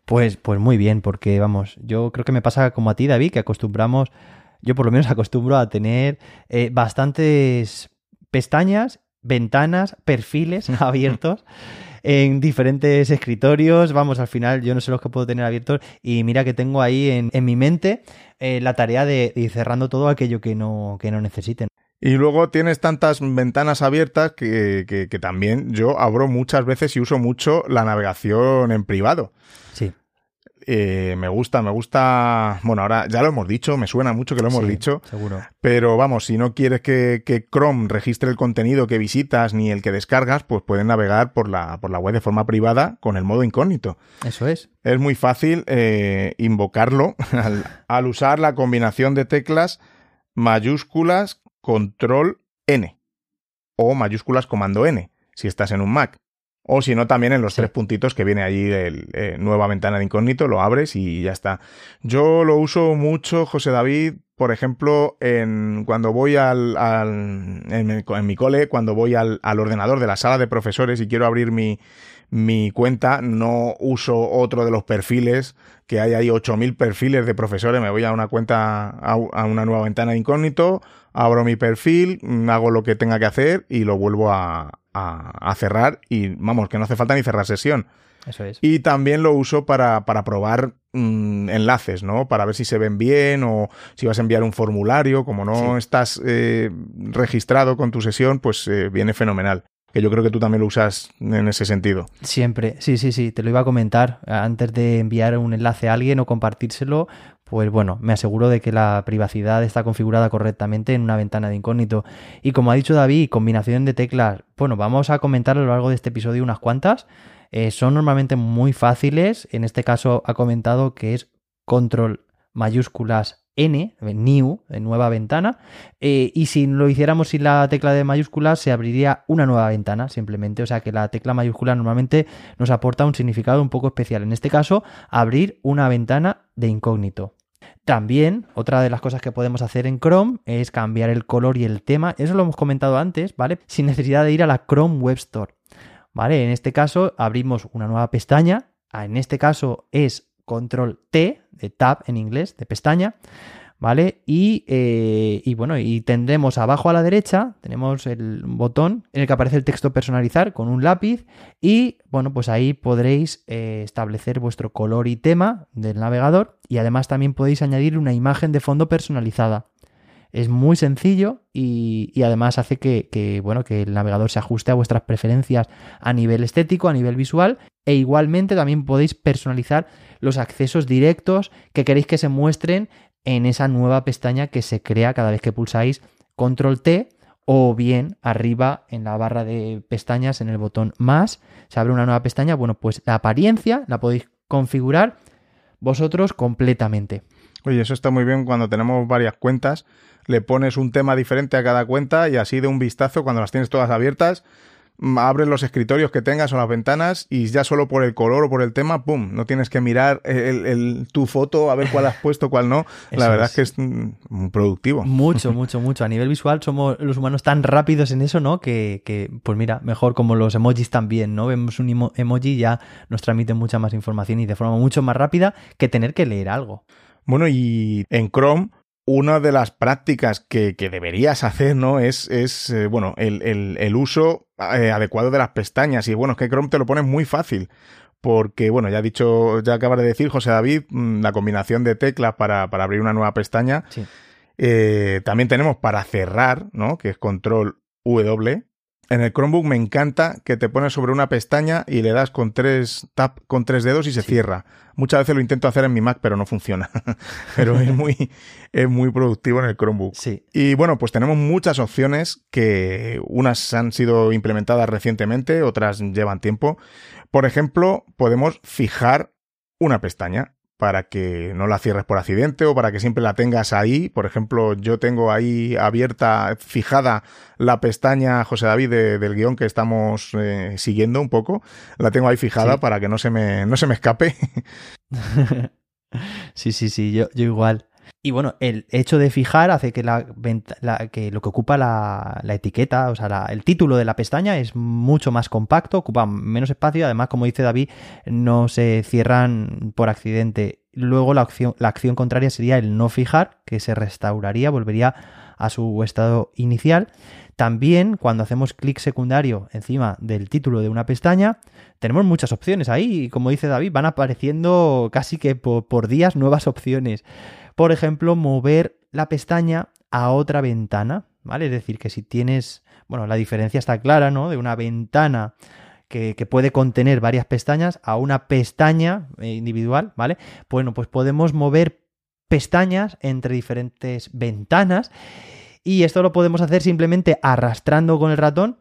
Speaker 2: Pues, pues muy bien, porque vamos, yo creo que me pasa como a ti, David, que acostumbramos, yo por lo menos *laughs* acostumbro a tener eh, bastantes pestañas, ventanas, perfiles *laughs* abiertos. En diferentes escritorios. Vamos, al final yo no sé los que puedo tener abiertos y mira que tengo ahí en, en mi mente eh, la tarea de, ir cerrando todo aquello que no, que no necesiten.
Speaker 1: Y luego tienes tantas ventanas abiertas que, que, que, también yo abro muchas veces y uso mucho la navegación en privado.
Speaker 2: Sí.
Speaker 1: Eh, me gusta, me gusta. Bueno, ahora ya lo hemos dicho, me suena mucho que lo hemos
Speaker 2: Sí,
Speaker 1: dicho.
Speaker 2: Seguro.
Speaker 1: Pero vamos, si no quieres que, que Chrome registre el contenido que visitas ni el que descargas, pues puedes navegar por la, por la web de forma privada con el modo incógnito.
Speaker 2: Eso es.
Speaker 1: Es muy fácil eh, invocarlo *laughs* al, al usar la combinación de teclas mayúsculas control N o mayúsculas comando N si estás en un Mac. O si no, también en los
Speaker 2: Sí.
Speaker 1: tres puntitos que viene allí el eh, nueva ventana de incógnito, lo abres y ya está. Yo lo uso mucho, José David, por ejemplo, en, cuando voy al, al- en, mi- en mi cole, cuando voy al, al ordenador de la sala de profesores y quiero abrir mi, mi cuenta, no uso otro de los perfiles, que hay ahí 8000 perfiles de profesores, me voy a una cuenta, a, a una nueva ventana de incógnito, abro mi perfil, mm, hago lo que tenga que hacer y lo vuelvo a, a- a cerrar y vamos, que no hace falta ni cerrar sesión.
Speaker 2: Eso es.
Speaker 1: Y también lo uso para, para probar mm, enlaces, ¿no? Para ver si se ven bien o si vas a enviar un formulario. Como no
Speaker 2: Sí.
Speaker 1: estás eh, registrado con tu sesión, pues eh, viene fenomenal. Que yo creo que tú también lo usas en ese sentido.
Speaker 2: Siempre, sí, sí, sí, te lo iba a comentar antes de enviar un enlace a alguien o compartírselo, pues bueno, me aseguro de que la privacidad está configurada correctamente en una ventana de incógnito. Y como ha dicho David, combinación de teclas, bueno, vamos a comentar a lo largo de este episodio unas cuantas. Eh, son normalmente muy fáciles, en este caso ha comentado que es control mayúsculas N, eh, new, nueva ventana, eh, y si lo hiciéramos sin la tecla de mayúsculas, se abriría una nueva ventana, simplemente. O sea que la tecla mayúscula normalmente nos aporta un significado un poco especial. En este caso, abrir una ventana de incógnito. También, otra de las cosas que podemos hacer en Chrome es cambiar el color y el tema. Eso lo hemos comentado antes, ¿vale? Sin necesidad de ir a la Chrome Web Store. ¿Vale? En este caso, abrimos una nueva pestaña. En este caso es control T, de tab en inglés, de pestaña. ¿Vale? Y, eh, y bueno, y tendremos abajo a la derecha, tenemos el botón en el que aparece el texto personalizar con un lápiz y bueno, pues ahí podréis eh, establecer vuestro color y tema del navegador y además también podéis añadir una imagen de fondo personalizada. Es muy sencillo y, y además hace que, que, bueno, que el navegador se ajuste a vuestras preferencias a nivel estético, a nivel visual e igualmente también podéis personalizar los accesos directos que queréis que se muestren en esa nueva pestaña que se crea cada vez que pulsáis control T o bien arriba en la barra de pestañas en el botón más se abre una nueva pestaña. Bueno, pues la apariencia la podéis configurar vosotros completamente.
Speaker 1: Oye, eso está muy bien cuando tenemos varias cuentas. Le pones un tema diferente a cada cuenta y así de un vistazo, cuando las tienes todas abiertas, abres los escritorios que tengas o las ventanas y ya solo por el color o por el tema, ¡pum! No tienes que mirar el, el- tu foto a ver cuál has puesto, cuál no. La verdad
Speaker 2: es.
Speaker 1: es que es mm, productivo.
Speaker 2: Mucho, *laughs* mucho, mucho. A nivel visual somos los humanos tan rápidos en eso, ¿no? Que, que, pues mira, mejor como los emojis también, ¿no? Vemos un emo- emoji y ya nos transmite mucha más información y de forma mucho más rápida que tener que leer algo.
Speaker 1: Bueno, y en Chrome, una de las prácticas que, que deberías hacer, ¿no? Es, es eh, bueno, el, el- el uso eh, adecuado de las pestañas. Y bueno, es que Chrome te lo pone muy fácil. Porque, bueno, ya ha dicho, ya acabas de decir, José David, mm, la combinación de teclas para, para abrir una nueva pestaña.
Speaker 2: Sí.
Speaker 1: Eh, también tenemos para cerrar, ¿no? Que es control W. En el Chromebook me encanta que te pones sobre una pestaña y le das con tres tap con tres dedos y se
Speaker 2: Sí.
Speaker 1: cierra. Muchas veces lo intento hacer en mi Mac, pero no funciona. *laughs* pero es muy, es muy productivo en el Chromebook.
Speaker 2: Sí.
Speaker 1: Y bueno, pues tenemos muchas opciones que unas han sido implementadas recientemente, otras llevan tiempo. Por ejemplo, podemos fijar una pestaña para que no la cierres por accidente o para que siempre la tengas ahí. Por ejemplo, yo tengo ahí abierta, fijada la pestaña, José David, de- del guion que estamos eh, siguiendo un poco. La tengo ahí fijada
Speaker 2: Sí.
Speaker 1: para que no se me, no se me escape. *laughs*
Speaker 2: sí, sí, sí, yo, yo igual. Y bueno, el hecho de fijar hace que, la, que lo que ocupa la, etiqueta, o sea, el título de la pestaña es mucho más compacto, ocupa menos espacio. Además, como dice David, no se cierran por accidente. luego la la acción contraria sería el no fijar, que se restauraría, volvería a su estado inicial. También cuando hacemos clic secundario encima del título de una pestaña, tenemos muchas opciones ahí y como dice David, van apareciendo casi que por, días nuevas opciones. Por ejemplo, mover la pestaña a otra ventana, ¿vale? Es decir, que si tienes, bueno, la diferencia está clara, ¿no? De una ventana que, que, puede contener varias pestañas a una pestaña eh, individual, ¿vale? Bueno, pues podemos mover pestañas entre diferentes ventanas y esto lo podemos hacer simplemente arrastrando con el ratón,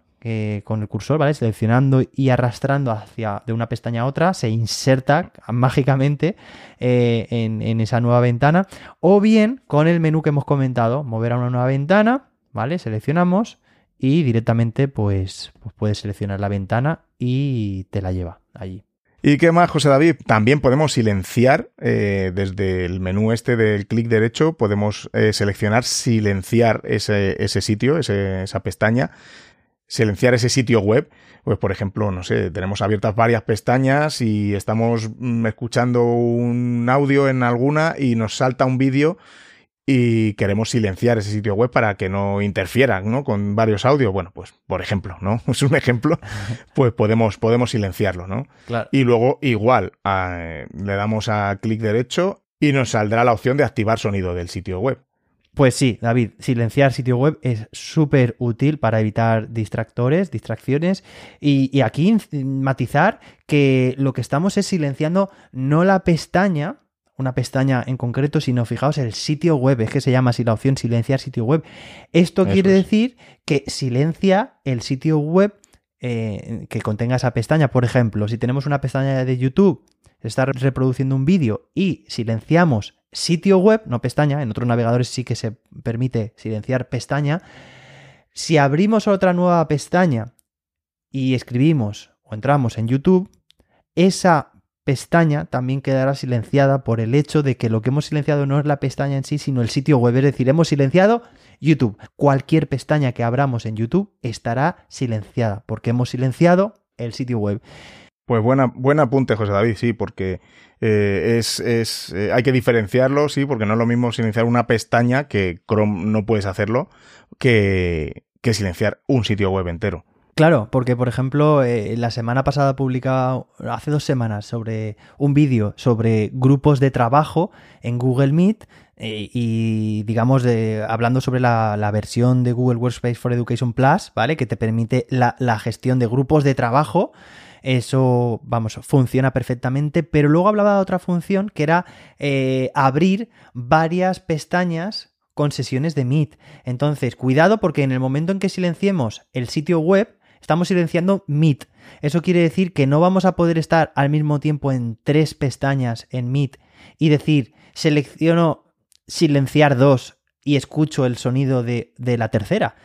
Speaker 2: con el cursor, ¿vale? Seleccionando y arrastrando hacia de una pestaña a otra, se inserta mágicamente eh, en, esa nueva ventana. O bien con el menú que hemos comentado, mover a una nueva ventana, ¿vale? Seleccionamos y directamente pues, pues puedes seleccionar la ventana y te la lleva allí.
Speaker 1: ¿Y qué más, José David? También podemos silenciar eh, desde el menú este del clic derecho, podemos eh, seleccionar silenciar ese sitio, esa pestaña, silenciar ese sitio web. Pues, por ejemplo, no sé, tenemos abiertas varias pestañas y estamos mm, escuchando un audio en alguna y nos salta un vídeo y queremos silenciar ese sitio web para que no interfieran ¿no? con varios audios, bueno, pues por ejemplo, ¿no? *laughs* Es un ejemplo, *laughs* pues podemos, podemos silenciarlo, ¿no? Y luego igual le damos a clic derecho y nos saldrá la opción de activar sonido del sitio web.
Speaker 2: Pues sí, David, silenciar sitio web es súper útil para evitar distractores, distracciones y, y aquí matizar que lo que estamos es silenciando no la pestaña, una pestaña en concreto, sino fijaos el sitio web, es que se llama así la opción silenciar sitio web. Esto quiere decir que silencia el sitio web eh, que contenga esa pestaña. Por ejemplo, si tenemos una pestaña de YouTube, se está reproduciendo un vídeo y silenciamos sitio web, no pestaña, en otros navegadores sí que se permite silenciar pestaña. Si abrimos otra nueva pestaña y escribimos o entramos en YouTube, esa pestaña también quedará silenciada por el hecho de que lo que hemos silenciado no es la pestaña en sí, sino el sitio web. Es decir, hemos silenciado YouTube. Cualquier pestaña que abramos en YouTube estará silenciada porque hemos silenciado el sitio web.
Speaker 1: Pues buena, buen apunte, José David, sí, porque eh, es, es eh, hay que diferenciarlo, sí, porque no es lo mismo silenciar una pestaña, que Chrome no puedes hacerlo, que, que silenciar un sitio web entero.
Speaker 2: Claro, porque por ejemplo, eh, la semana pasada publicado, hace dos semanas, sobre un vídeo sobre grupos de trabajo en Google Meet y digamos de, hablando sobre la, versión de Google Workspace for Education Plus, ¿vale? Que te permite la, gestión de grupos de trabajo. Eso, vamos, funciona perfectamente, pero luego hablaba de otra función que era eh, abrir varias pestañas con sesiones de Meet. Entonces, cuidado porque en el momento en que silenciemos el sitio web, Estamos silenciando Meet. Eso quiere decir que no vamos a poder estar al mismo tiempo en tres pestañas en Meet y decir, selecciono silenciar dos y escucho el sonido de, de la tercera.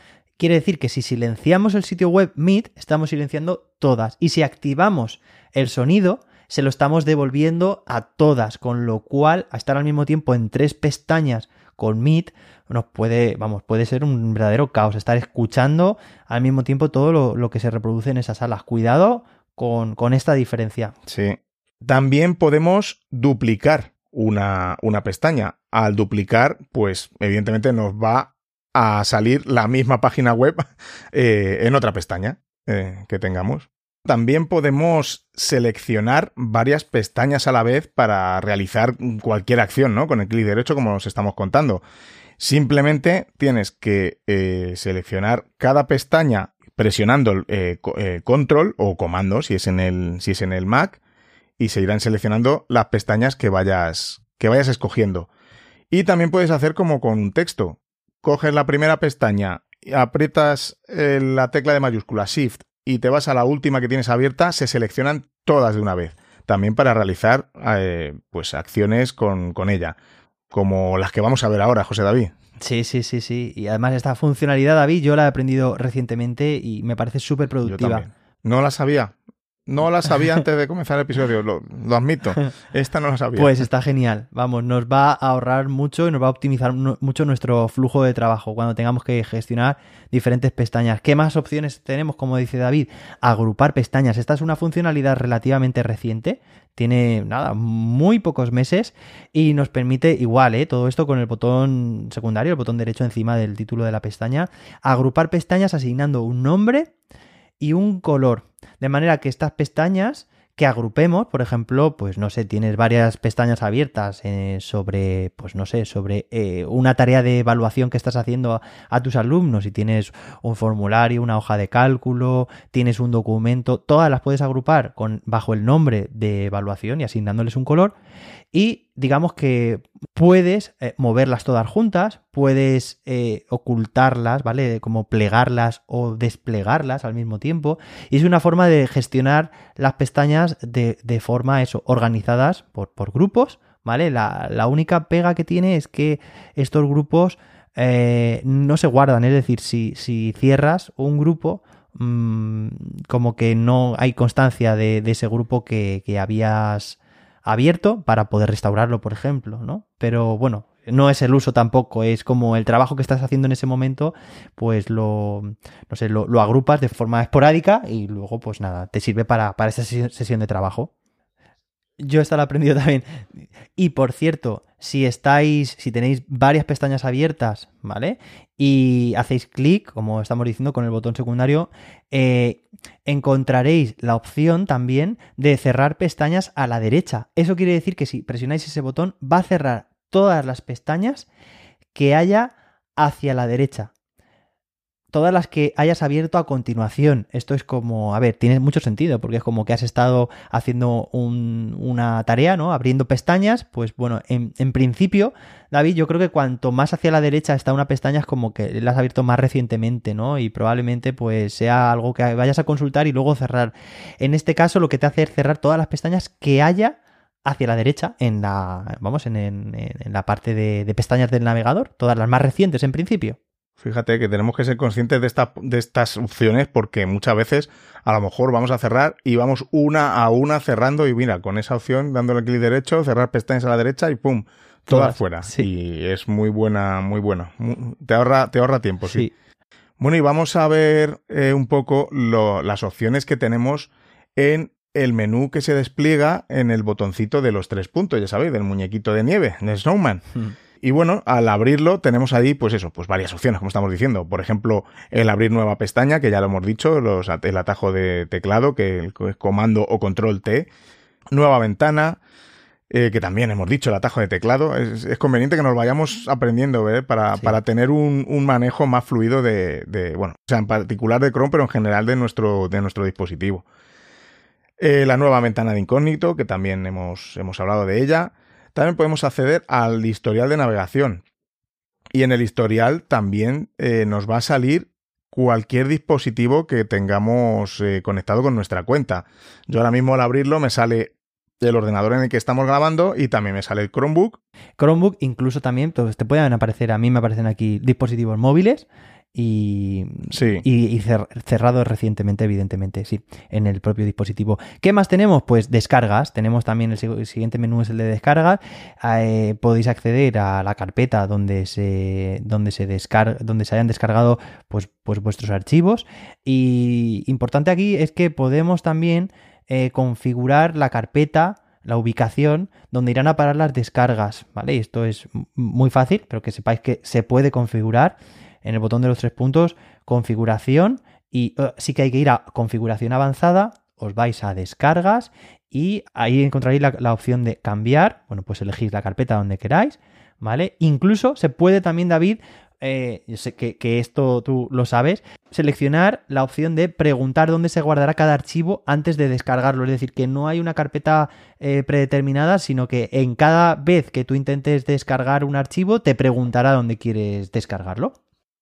Speaker 2: Quiere decir que si silenciamos el sitio web Meet, estamos silenciando todas. Y si activamos el sonido, se lo estamos devolviendo a todas, con lo cual, a estar al mismo tiempo en tres pestañas con Meet, nos puede, vamos, puede ser un verdadero caos estar escuchando al mismo tiempo todo lo, que se reproduce en esas salas. Cuidado con, esta diferencia.
Speaker 1: Sí. También podemos duplicar una, una pestaña. Al duplicar, pues evidentemente nos va a salir la misma página web *laughs* eh, en otra pestaña eh, que tengamos. También podemos seleccionar varias pestañas a la vez para realizar cualquier acción, ¿no? Con el clic derecho, como os estamos contando. Simplemente tienes que eh, seleccionar cada pestaña presionando eh, control o comando si es en el si es en el Mac y se irán seleccionando las pestañas que vayas que vayas escogiendo. Y también puedes hacer como con un texto. Coges la primera pestaña, aprietas la tecla de mayúscula Shift y te vas a la última que tienes abierta, se seleccionan todas de una vez. También para realizar pues acciones con, con ella como las que vamos a ver ahora, José David.
Speaker 2: Sí, sí, sí, sí. Y además esta funcionalidad, David, yo la he aprendido recientemente y me parece súper productiva.
Speaker 1: No la sabía. No la sabía antes de comenzar el episodio, lo, admito. Esta no la sabía.
Speaker 2: Pues está genial. Vamos, nos va a ahorrar mucho y nos va a optimizar mucho nuestro flujo de trabajo cuando tengamos que gestionar diferentes pestañas. ¿Qué más opciones tenemos? Como dice David, agrupar pestañas. Esta es una funcionalidad relativamente reciente. Tiene, nada, muy pocos meses y nos permite igual, ¿eh? todo esto con el botón secundario, el botón derecho encima del título de la pestaña, agrupar pestañas asignando un nombre y un color. De manera que estas pestañas que agrupemos, por ejemplo, pues no sé, tienes varias pestañas abiertas eh, sobre, pues no sé, sobre eh, una tarea de evaluación que estás haciendo a, tus alumnos y tienes un formulario, una hoja de cálculo, tienes un documento, todas las puedes agrupar con, bajo el nombre de evaluación y asignándoles un color y digamos que puedes eh, moverlas todas juntas, puedes eh, ocultarlas, ¿vale? Como plegarlas o desplegarlas al mismo tiempo. Y es una forma de gestionar las pestañas de, forma eso, organizadas por, por grupos, ¿vale? La, única pega que tiene es que estos grupos eh, no se guardan, es decir, si, si cierras un grupo, mm, como que no hay constancia de, ese grupo que, que habías abierto para poder restaurarlo, por ejemplo, ¿no? Pero bueno, no es el uso tampoco, es como el trabajo que estás haciendo en ese momento, pues lo, no sé, lo, agrupas de forma esporádica y luego, pues nada, te sirve para, para esa sesión de trabajo. Yo esto lo he aprendido *laughs* también. Y por cierto, si estáis, si tenéis varias pestañas abiertas, ¿vale? Y hacéis clic, como estamos diciendo con el botón secundario, eh, encontraréis la opción también de cerrar pestañas a la derecha. Eso quiere decir que si presionáis ese botón va a cerrar todas las pestañas que haya hacia la derecha todas las que hayas abierto a continuación. Esto es como, a ver, tiene mucho sentido, porque es como que has estado haciendo una tarea, ¿no? Abriendo pestañas, pues bueno, en, principio, David, yo creo que cuanto más hacia la derecha está una pestaña es como que la has abierto más recientemente, ¿no? Y probablemente pues sea algo que vayas a consultar y luego cerrar. En este caso, lo que te hace es cerrar todas las pestañas que haya hacia la derecha en la, vamos, en, la parte de pestañas del navegador, todas las más recientes en principio.
Speaker 1: Fíjate que tenemos que ser conscientes de, de estas opciones porque muchas veces a lo mejor vamos a cerrar y vamos una a una cerrando y mira, con esa opción dándole clic derecho, cerrar pestañas a la derecha y pum, todas, fuera. Y es muy buena, muy buena. Te ahorra, te ahorra tiempo, sí. Bueno, y vamos a ver eh, un poco las opciones que tenemos en el menú que se despliega en el botoncito de los tres puntos, ya sabéis, del muñequito de nieve, de Snowman. Hmm. Y bueno, al abrirlo tenemos ahí, pues eso, pues varias opciones, como estamos diciendo. Por ejemplo, el abrir nueva pestaña, que ya lo hemos dicho, los, el atajo de teclado, que es comando o control T. Nueva ventana, eh, que también hemos dicho, el atajo de teclado. Es, conveniente que nos vayamos aprendiendo, ¿eh? Para, para tener un, un, manejo más fluido de, de, bueno, o sea, en particular de Chrome, pero en general de nuestro, de nuestro dispositivo. Eh, la nueva ventana de incógnito, que también hemos, hemos hablado de ella. También podemos acceder al historial de navegación. Y en el historial también eh, nos va a salir cualquier dispositivo que tengamos eh, conectado con nuestra cuenta. Yo ahora mismo al abrirlo me sale el ordenador en el que estamos grabando y también me sale el Chromebook.
Speaker 2: Chromebook, incluso también, pues te pueden aparecer, a mí me aparecen aquí dispositivos móviles y, y, cerrado recientemente, evidentemente, sí, en el propio dispositivo. ¿Qué más tenemos? Pues descargas. Tenemos también el, siguiente menú es el de descargas. Eh, podéis acceder a la carpeta donde se, donde se, descarga, donde se hayan descargado pues, pues vuestros archivos. Y importante aquí es que podemos también eh, configurar la carpeta la ubicación donde irán a parar las descargas, ¿vale? Esto es muy fácil, pero que sepáis que se puede configurar en el botón de los tres puntos, configuración, y eh, sí que hay que ir a configuración avanzada, os vais a descargas y ahí encontraréis la, opción de cambiar, bueno, pues elegís la carpeta donde queráis, ¿vale? Incluso se puede también, David, eh, yo sé que, esto tú lo sabes, seleccionar la opción de preguntar dónde se guardará cada archivo antes de descargarlo. Es decir, que no hay una carpeta eh, predeterminada, sino que en cada vez que tú intentes descargar un archivo, te preguntará dónde quieres descargarlo.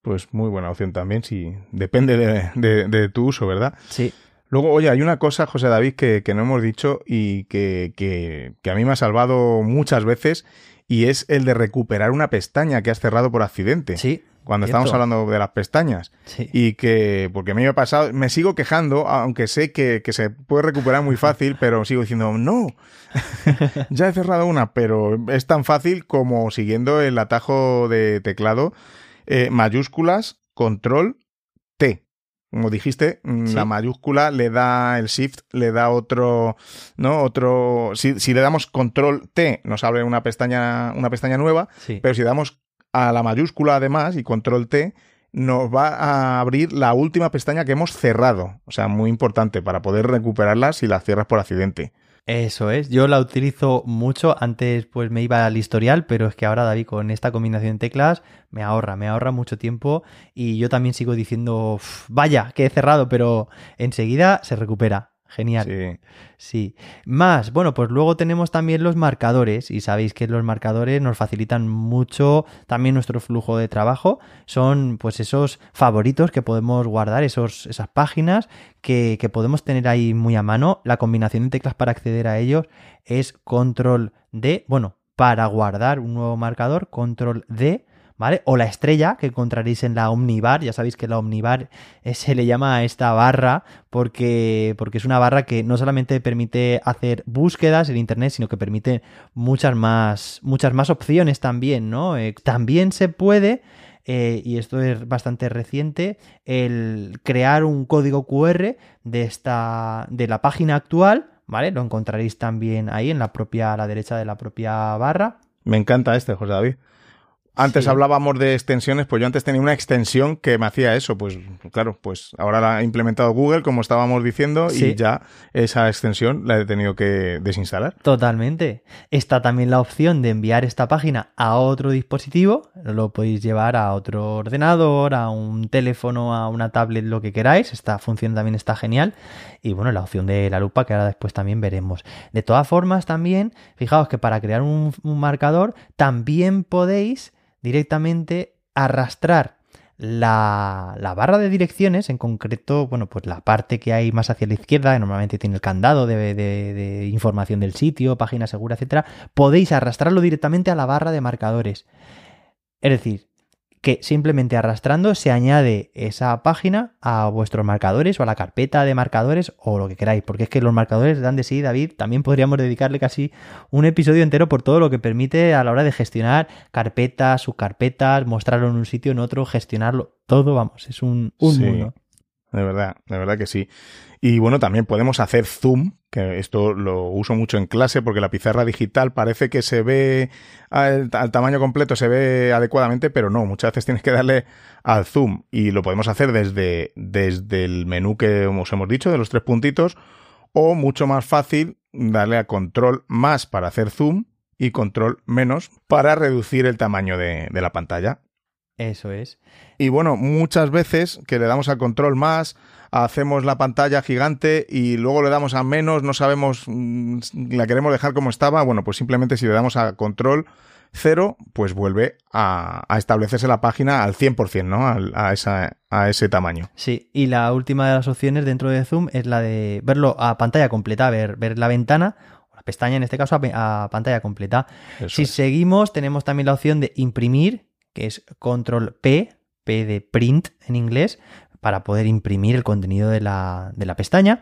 Speaker 1: Pues muy buena opción también, si depende de, tu uso, ¿verdad?
Speaker 2: Sí.
Speaker 1: Luego, oye, hay una cosa, José David, que, no hemos dicho y que, que, a mí me ha salvado muchas veces y es el de recuperar una pestaña que has cerrado por accidente.
Speaker 2: Sí.
Speaker 1: cuando estábamos hablando de las pestañas. Y que, porque me ha pasado, me sigo quejando, aunque sé que, se puede recuperar muy fácil, pero sigo diciendo, no, *laughs* ya he cerrado una, pero es tan fácil como siguiendo el atajo de teclado, eh, mayúsculas, control. Como dijiste, mm, la mayúscula le da el shift, le da otro, ¿no? Otro. Si, si le damos control T, nos abre una pestaña, una pestaña nueva. Pero si damos a la mayúscula además y control T, nos va a abrir la última pestaña que hemos cerrado. O sea, muy importante para poder recuperarla si la cierras por accidente.
Speaker 2: Eso es, yo la utilizo mucho, antes pues me iba al historial, pero es que ahora David con esta combinación de teclas me ahorra, me ahorra mucho tiempo y yo también sigo diciendo, vaya, que he cerrado, pero enseguida se recupera. Genial. Sí. sí. Más, bueno, pues luego tenemos también los marcadores y sabéis que los marcadores nos facilitan mucho también nuestro flujo de trabajo. Son pues esos favoritos que podemos guardar, esos, esas páginas que, que podemos tener ahí muy a mano. La combinación de teclas para acceder a ellos es control D, bueno, para guardar un nuevo marcador, control D ¿vale? O la estrella que encontraréis en la Omnibar, ya sabéis que la Omnibar eh, se le llama a esta barra porque, porque es una barra que no solamente permite hacer búsquedas en Internet, sino que permite muchas más, muchas más opciones también, ¿no? Eh, también se puede... Eh, y esto es bastante reciente, el crear un código QR de esta de la página actual, ¿vale? Lo encontraréis también ahí en la propia a la derecha de la propia barra.
Speaker 1: Me encanta este, José David. Antes hablábamos de extensiones, pues yo antes tenía una extensión que me hacía eso, pues claro, pues ahora la ha implementado Google, como estábamos diciendo, y ya esa extensión la he tenido que desinstalar.
Speaker 2: Totalmente. Está también la opción de enviar esta página a otro dispositivo, lo podéis llevar a otro ordenador, a un teléfono, a una tablet, lo que queráis. Esta función también está genial. Y bueno, la opción de la lupa que ahora después también veremos. De todas formas, también, fijaos que para crear un marcador, también podéis directamente arrastrar la, barra de direcciones, en concreto, bueno, pues la parte que hay más hacia la izquierda, que normalmente tiene el candado de, de, información del sitio, página segura, etcétera, podéis arrastrarlo directamente a la barra de marcadores. Es decir, que simplemente arrastrando se añade esa página a vuestros marcadores o a la carpeta de marcadores o lo que queráis, porque es que los marcadores dan de sí, David, también podríamos dedicarle casi un episodio entero por todo lo que permite a la hora de gestionar carpetas, subcarpetas, mostrarlo en un sitio, en otro, gestionarlo, todo, vamos, es un, mundo.
Speaker 1: De verdad, de verdad que sí. Y bueno, también podemos hacer zoom, que esto lo uso mucho en clase porque la pizarra digital parece que se ve al, tamaño completo, se ve adecuadamente, pero no, muchas veces tienes que darle al zoom y lo podemos hacer desde, desde el menú que os hemos dicho, de los tres puntitos, o mucho más fácil darle a control más para hacer zoom y control menos para reducir el tamaño de, de la pantalla.
Speaker 2: Eso es.
Speaker 1: Y bueno, muchas veces que le damos al control más, hacemos la pantalla gigante y luego le damos a menos, no sabemos, mm, la queremos dejar como estaba, bueno, pues simplemente si le damos a control cero, pues vuelve a, establecerse la página al 100%, ¿no? A, esa, a ese tamaño.
Speaker 2: Sí, y la última de las opciones dentro de Zoom es la de verlo a pantalla completa, ver, ver la ventana la pestaña en este caso a, pantalla completa. si seguimos, tenemos también la opción de imprimir, que es control P, P de print en inglés, para poder imprimir el contenido de la, pestaña.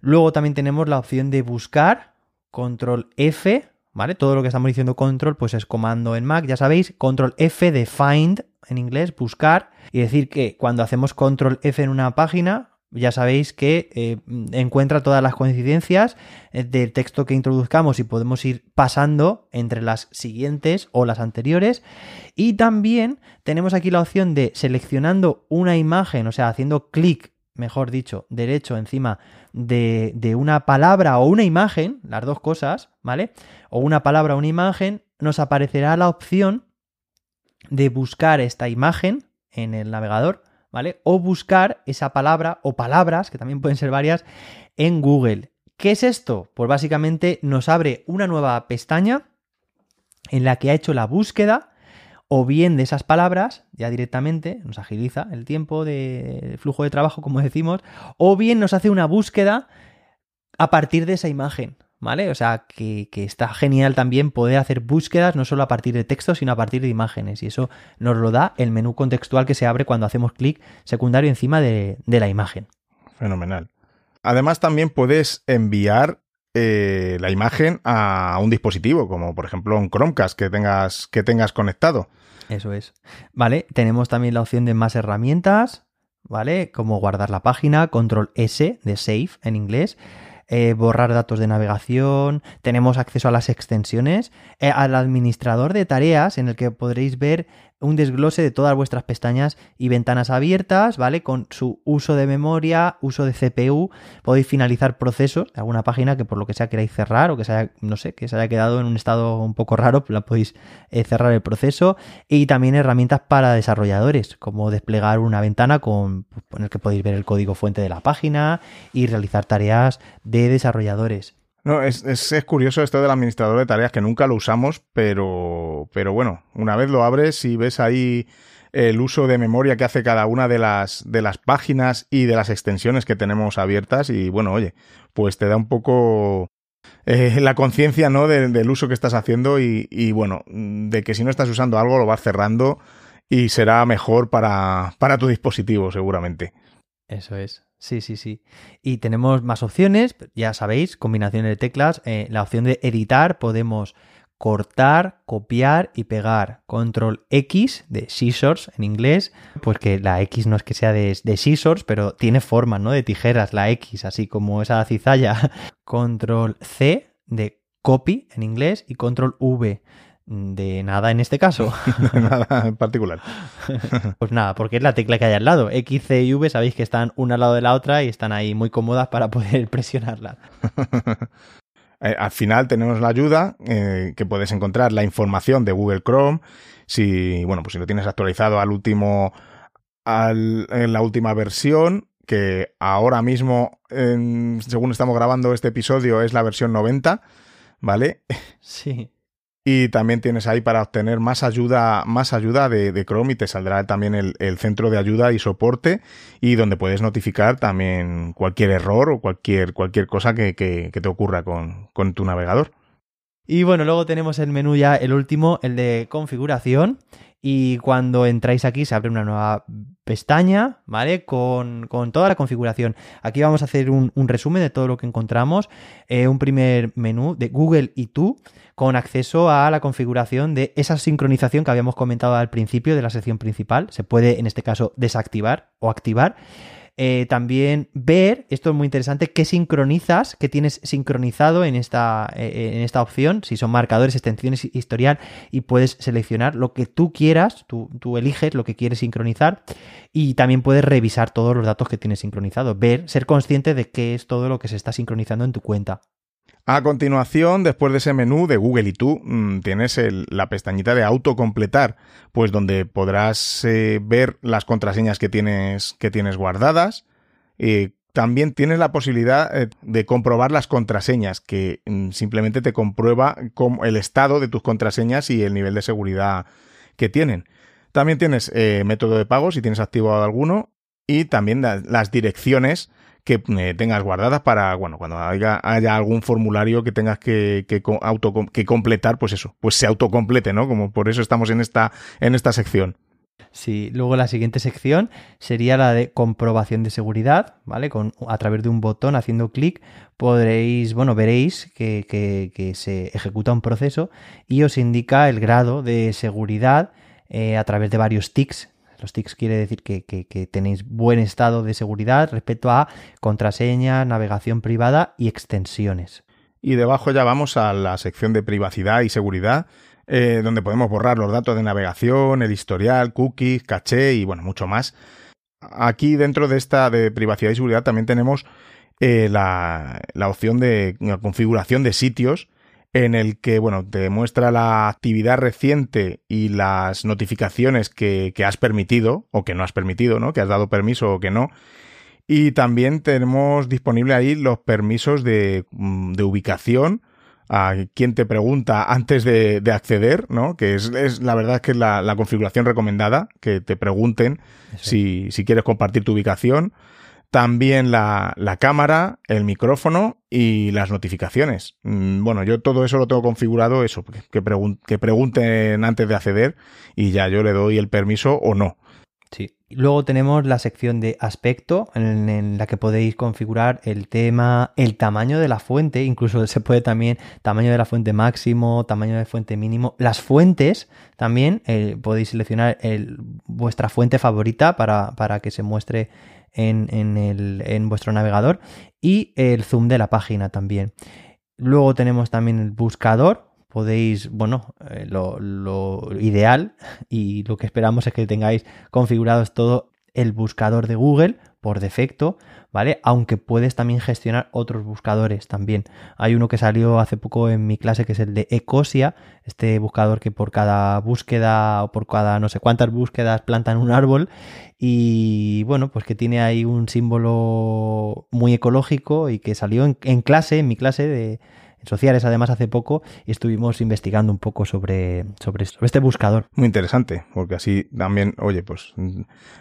Speaker 2: Luego también tenemos la opción de buscar, control F, ¿vale? Todo lo que estamos diciendo control, pues es comando en Mac, ya sabéis, control F de find en inglés, buscar, y decir que cuando hacemos control F en una página, ya sabéis que eh, encuentra todas las coincidencias eh, del texto que introduzcamos y podemos ir pasando entre las siguientes o las anteriores. Y también tenemos aquí la opción de seleccionando una imagen, o sea, haciendo clic, mejor dicho, derecho encima de, de una palabra o una imagen, las dos cosas, ¿vale? O una palabra o una imagen, nos aparecerá la opción de buscar esta imagen en el navegador ¿vale? O buscar esa palabra o palabras, que también pueden ser varias, en Google. ¿Qué es esto? Pues básicamente nos abre una nueva pestaña en la que ha hecho la búsqueda o bien de esas palabras, ya directamente, nos agiliza el tiempo de flujo de trabajo, como decimos, o bien nos hace una búsqueda a partir de esa imagen, ¿vale? O sea, que, está genial también poder hacer búsquedas no solo a partir de texto, sino a partir de imágenes. Y eso nos lo da el menú contextual que se abre cuando hacemos clic secundario encima de, la imagen.
Speaker 1: Fenomenal. Además, también puedes enviar eh, la imagen a un dispositivo, como por ejemplo un Chromecast que tengas, que tengas conectado.
Speaker 2: Eso es. Vale, tenemos también la opción de más herramientas, ¿vale? Como guardar la página, control S de save en inglés. Eh, borrar datos de navegación, tenemos acceso a las extensiones, eh, al administrador de tareas en el que podréis ver un desglose de todas vuestras pestañas y ventanas abiertas, ¿vale? Con su uso de memoria, uso de CPU, podéis finalizar procesos de alguna página que por lo que sea queráis cerrar o que se haya, no sé, que se haya quedado en un estado un poco raro, la podéis eh, cerrar el proceso y también herramientas para desarrolladores, como desplegar una ventana con, en el que podéis ver el código fuente de la página y realizar tareas de desarrolladores.
Speaker 1: No, es, es, curioso esto del administrador de tareas que nunca lo usamos, pero, pero bueno, una vez lo abres y ves ahí el uso de memoria que hace cada una de las, de las páginas y de las extensiones que tenemos abiertas y bueno, oye, pues te da un poco eh, la conciencia ¿no? del uso que estás haciendo y, y, bueno, de que si no estás usando algo lo vas cerrando y será mejor para, para tu dispositivo seguramente.
Speaker 2: Eso es. Sí, sí, sí. Y tenemos más opciones, ya sabéis, combinaciones de teclas. Eh, la opción de editar podemos cortar, copiar y pegar. Control X de scissors en inglés, pues que la X no es que sea de, de scissors, pero tiene forma, ¿no? De tijeras, la X, así como esa cizalla. *laughs* Control C de copy en inglés y control V de nada en este caso. *laughs* *laughs*
Speaker 1: nada en particular. *laughs*
Speaker 2: pues nada, porque es la tecla que hay al lado. X, C y V sabéis que están una al lado de la otra y están ahí muy cómodas para poder presionarla.
Speaker 1: Eh, al final tenemos la ayuda eh, que puedes encontrar la información de Google Chrome. Si, bueno, pues si lo tienes actualizado al último, al, en la última versión, que ahora mismo, según estamos grabando este episodio, es la versión 90, ¿vale?
Speaker 2: Sí.
Speaker 1: Y también tienes ahí para obtener más ayuda, más ayuda de, Chrome y te saldrá también el, centro de ayuda y soporte y donde puedes notificar también cualquier error o cualquier, cualquier cosa que, te ocurra con, con tu navegador.
Speaker 2: Y bueno, luego tenemos el menú ya, el último, el de configuración. Y cuando entráis aquí se abre una nueva pestaña, ¿vale? Con, toda la configuración. Aquí vamos a hacer un, resumen de todo lo que encontramos. Eh, un primer menú de Google y tú, con acceso a la configuración de esa sincronización que habíamos comentado al principio de la sección principal. Se puede, en este caso, desactivar o activar. Eh, también ver, esto es muy interesante, qué sincronizas, qué tienes sincronizado en esta, eh, en esta opción, si son marcadores, extensiones, historial, y puedes seleccionar lo que tú quieras, tú, tú eliges lo que quieres sincronizar, y también puedes revisar todos los datos que tienes sincronizados, ver, ser consciente de qué es todo lo que se está sincronizando en tu cuenta.
Speaker 1: A continuación, después de ese menú de Google y tú, mm, tienes la pestañita de autocompletar, pues donde podrás eh, ver las contraseñas que tienes, que tienes guardadas. también tienes la posibilidad eh, de comprobar las contraseñas, que mm, simplemente te comprueba el estado de tus contraseñas y el nivel de seguridad que tienen. También tienes eh, método de pago si tienes activado alguno y también las direcciones que eh, tengas guardadas para, bueno, cuando haya, haya algún formulario que tengas que, que, auto, que completar, pues eso, pues se autocomplete, ¿no? Como por eso estamos en esta, en esta sección.
Speaker 2: Sí, luego la siguiente sección sería la de comprobación de seguridad, ¿vale? Con, a través de un botón haciendo clic podréis, bueno, veréis que, que, se ejecuta un proceso y os indica el grado de seguridad eh, a través de varios tics los tics quiere decir que, tenéis buen estado de seguridad respecto a contraseña, navegación privada y extensiones.
Speaker 1: Y debajo ya vamos a la sección de privacidad y seguridad, eh, donde podemos borrar los datos de navegación, el historial, cookies, caché y bueno, mucho más. Aquí dentro de esta de privacidad y seguridad también tenemos eh, la, la, opción de configuración de sitios en el que, bueno, te muestra la actividad reciente y las notificaciones que, has permitido o que no has permitido, ¿no? Que has dado permiso o que no. Y también tenemos disponible ahí los permisos de, mm, ubicación a quien te pregunta antes de, acceder, ¿no? Que es, la verdad es que es la, configuración recomendada, que te pregunten si, si, quieres compartir tu ubicación. También la, cámara, el micrófono y las notificaciones. Mm, bueno, yo todo eso lo tengo configurado, eso, que, que pregunten antes de acceder y ya yo le doy el permiso o no.
Speaker 2: Sí. Luego tenemos la sección de aspecto en, la que podéis configurar el tema, el tamaño de la fuente, incluso se puede también tamaño de la fuente máximo, tamaño de fuente mínimo. Las fuentes también eh, podéis seleccionar vuestra fuente favorita para, para que se muestre en, el, en vuestro navegador y el zoom de la página también. Luego tenemos también el buscador, podéis, bueno, eh, lo, lo, ideal y lo que esperamos es que tengáis configurados todo el buscador de Google por defecto, ¿vale? Aunque puedes también gestionar otros buscadores también. Hay uno que salió hace poco en mi clase que es el de Ecosia, este buscador que por cada búsqueda o por cada no sé cuántas búsquedas plantan un árbol y bueno, pues que tiene ahí un símbolo muy ecológico y que salió en clase, en mi clase de sociales además hace poco estuvimos investigando un poco sobre, sobre, este buscador.
Speaker 1: Muy interesante, porque así también, oye, pues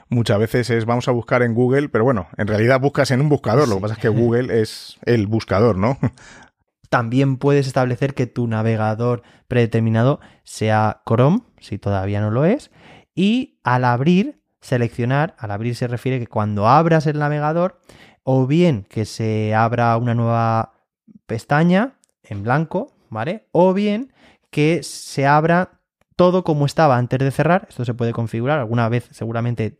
Speaker 1: muchas veces es vamos a buscar en Google, pero bueno, en realidad buscas en un buscador, lo que pasa es que Google es el buscador, ¿no? *laughs*
Speaker 2: También puedes establecer que tu navegador predeterminado sea Chrome, si todavía no lo es, y al abrir, seleccionar, al abrir se refiere que cuando abras el navegador, o bien que se abra una nueva pestaña en blanco, ¿vale? O bien que se abra todo como estaba antes de cerrar. Esto se puede configurar. Alguna vez seguramente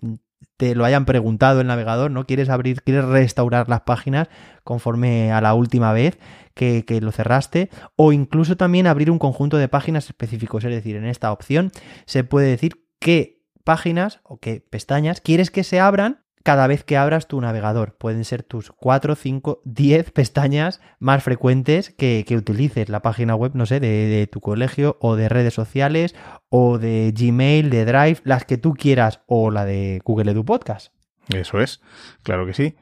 Speaker 2: te lo hayan preguntado el navegador, ¿no? ¿Quieres abrir, quieres restaurar las páginas conforme a la última vez que, que, lo cerraste? O incluso también abrir un conjunto de páginas específicos. Es decir, en esta opción se puede decir qué páginas o qué pestañas quieres que se abran cada vez que abras tu navegador. Pueden ser tus 4, 5, 10 pestañas más frecuentes que, utilices. La página web, no sé, de, tu colegio o de redes sociales o de Gmail, de Drive, las que tú quieras o la de Google Edu Podcast.
Speaker 1: Eso es, claro que sí.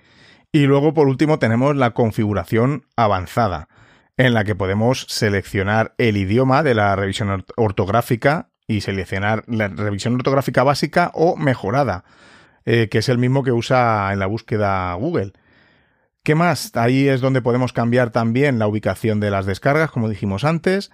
Speaker 1: Y luego, por último, tenemos la configuración avanzada, en la que podemos seleccionar el idioma de la revisión ortográfica y seleccionar la revisión ortográfica básica o mejorada eh, que es el mismo que usa en la búsqueda Google. ¿Qué más? Ahí es donde podemos cambiar también la ubicación de las descargas, como dijimos antes,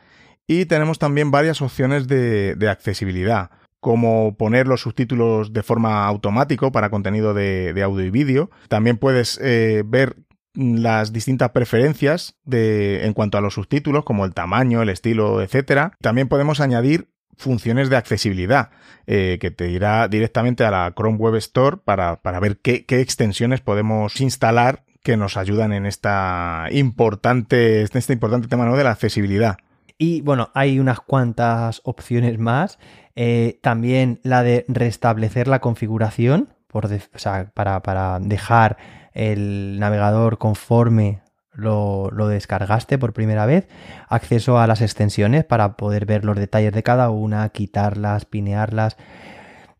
Speaker 1: y tenemos también varias opciones de, accesibilidad, como poner los subtítulos de forma automática para contenido de, audio y vídeo. También puedes eh, ver las distintas preferencias de, en cuanto a los subtítulos, como el tamaño, el estilo, etc. También podemos añadir funciones de accesibilidad, eh, que te irá directamente a la Chrome Web Store para, ver qué, extensiones podemos instalar que nos ayudan en esta importante, este importante tema de la accesibilidad.
Speaker 2: Y bueno, hay unas cuantas opciones más. Eh, también la de restablecer la configuración, por para, para dejar el navegador conforme lo, descargaste por primera vez, acceso a las extensiones para poder ver los detalles de cada una, quitarlas, pinearlas.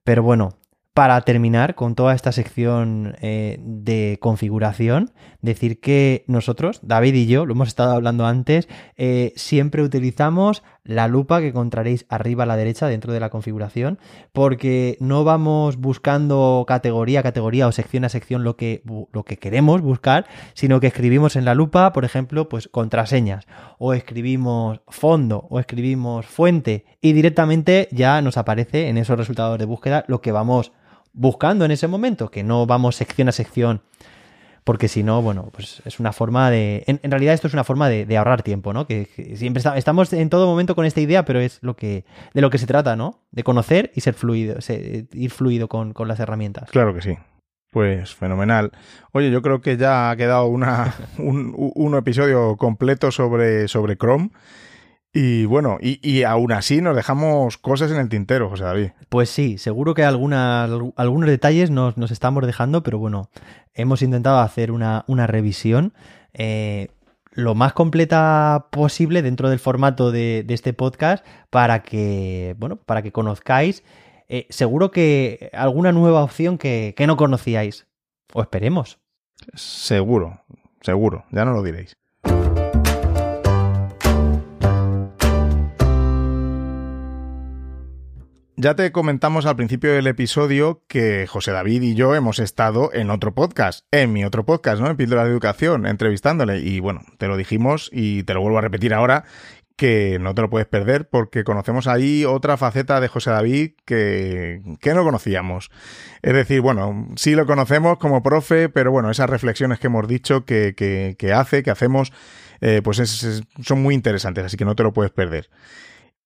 Speaker 2: Pero bueno, para terminar con toda esta sección eh, de configuración, decir que nosotros, David y yo, lo hemos estado hablando antes, eh, siempre utilizamos la lupa que encontraréis arriba a la derecha dentro de la configuración, porque no vamos buscando categoría a categoría o sección a sección lo que, lo que queremos buscar, sino que escribimos en la lupa, por ejemplo, pues contraseñas, o escribimos fondo, o escribimos fuente, y directamente ya nos aparece en esos resultados de búsqueda lo que vamos buscando en ese momento, que no vamos sección a sección, porque si no, bueno, pues es una forma de... En, realidad esto es una forma de, ahorrar tiempo, ¿no? Que, siempre estamos en todo momento con esta idea, pero es lo que de lo que se trata, ¿no? De conocer y ser fluido, ir fluido con, las herramientas.
Speaker 1: Claro que sí. Pues fenomenal. Oye, yo creo que ya ha quedado una, *laughs* un, un episodio completo sobre, sobre Chrome. Y bueno, y, aún así nos dejamos cosas en el tintero, José David.
Speaker 2: Pues sí, seguro que algunas, algunos detalles nos, estamos dejando, pero bueno, hemos intentado hacer una, revisión eh, lo más completa posible dentro del formato de, este podcast para que, bueno, para que conozcáis eh, seguro que alguna nueva opción que, que no conocíais. O esperemos.
Speaker 1: Seguro, seguro, ya no lo diréis. Ya te comentamos al principio del episodio que José David y yo hemos estado en otro podcast, en mi otro podcast, ¿no? En Píldora de Educación, entrevistándole. Y bueno, te lo dijimos y te lo vuelvo a repetir ahora, que no te lo puedes perder porque conocemos ahí otra faceta de José David que, que no conocíamos. Es decir, bueno, sí lo conocemos como profe, pero bueno, esas reflexiones que hemos dicho que, que, que hace, que hacemos, eh, pues es, son muy interesantes, así que no te lo puedes perder.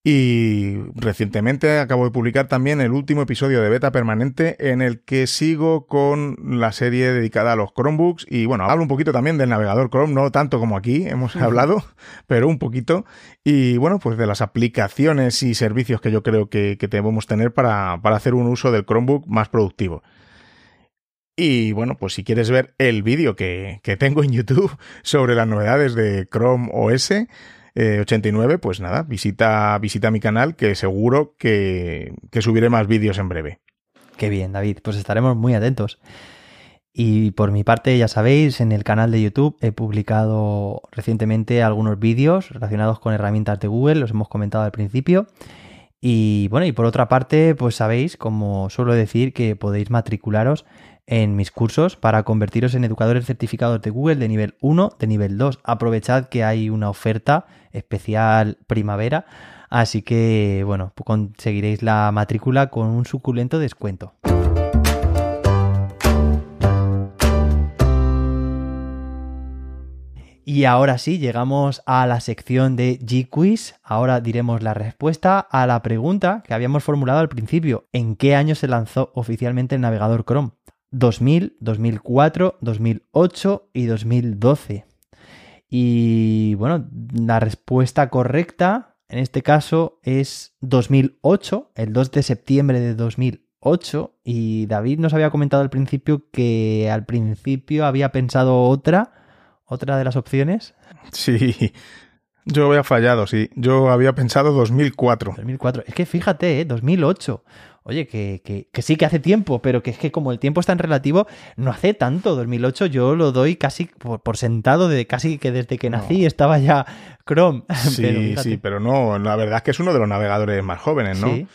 Speaker 1: Y recientemente acabo de publicar también el último episodio de Beta Permanente en el que sigo con la serie dedicada a los Chromebooks y bueno, hablo un poquito también del navegador Chrome, no tanto como aquí hemos hablado, *laughs* pero un poquito. Y bueno, pues de las aplicaciones y servicios que yo creo que, que debemos tener para, para hacer un uso del Chromebook más productivo. Y bueno, pues si quieres ver el vídeo que, que tengo en YouTube *laughs* sobre las novedades de Chrome OS, 89, eh, pues nada, visita, visita mi canal que seguro que, que subiré más vídeos en breve.
Speaker 2: Qué bien, David, pues estaremos muy atentos. Y por mi parte, ya sabéis, en el canal de YouTube he publicado recientemente algunos vídeos relacionados con herramientas de Google, los hemos comentado al principio. Y bueno, y por otra parte, pues sabéis, como suelo decir, que podéis matricularos en mis cursos para convertiros en educadores certificados de Google de nivel 1, de nivel 2. Aprovechad que hay una oferta especial primavera, así que bueno, conseguiréis la matrícula con un suculento descuento. Y ahora sí, llegamos a la sección de G-Quiz. Ahora diremos la respuesta a la pregunta que habíamos formulado al principio. ¿En qué año se lanzó oficialmente el navegador Chrome? 2000, 2004, 2008 y 2012. Y bueno, la respuesta correcta en este caso es 2008, el 2 de septiembre de 2008. Y David nos había comentado al principio que al principio había pensado otra, otra de las opciones.
Speaker 1: Sí, yo había fallado, sí. Yo había pensado 2004.
Speaker 2: 2004. Es que fíjate, ¿eh? 2008 oye, que, sí que hace tiempo, pero que es que como el tiempo es tan relativo, no hace tanto. 2008 yo lo doy casi por, sentado de casi que desde que nací estaba ya Chrome. *laughs*
Speaker 1: Sí, sí, pero no, la verdad es que es uno de los navegadores más jóvenes, ¿no?
Speaker 2: Sí,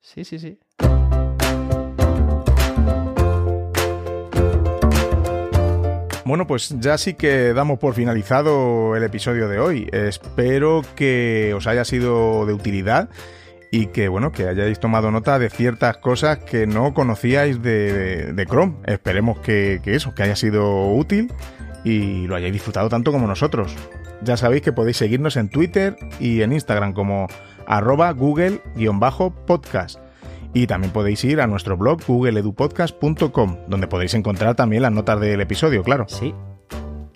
Speaker 2: sí, sí. sí.
Speaker 1: Bueno, pues ya sí que damos por finalizado el episodio de hoy. Espero que os haya sido de utilidad y que bueno, que hayáis tomado nota de ciertas cosas que no conocíais de, Chrome. Esperemos que, eso, que haya sido útil y lo hayáis disfrutado tanto como nosotros. Ya sabéis que podéis seguirnos en Twitter y en Instagram como arroba google-podcast. Y también podéis ir a nuestro blog googleedupodcast.com, donde podéis encontrar también las notas del episodio, claro.
Speaker 2: Sí,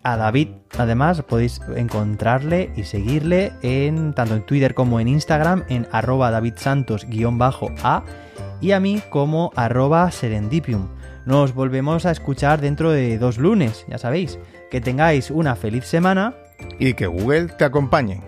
Speaker 2: a David, además, podéis encontrarle y seguirle en tanto en Twitter como en Instagram en arroba davidsantos-a y a mí como arroba serendipium. Nos volvemos a escuchar dentro de dos lunes, ya sabéis. Que tengáis una feliz semana.
Speaker 1: Y que Google te acompañe.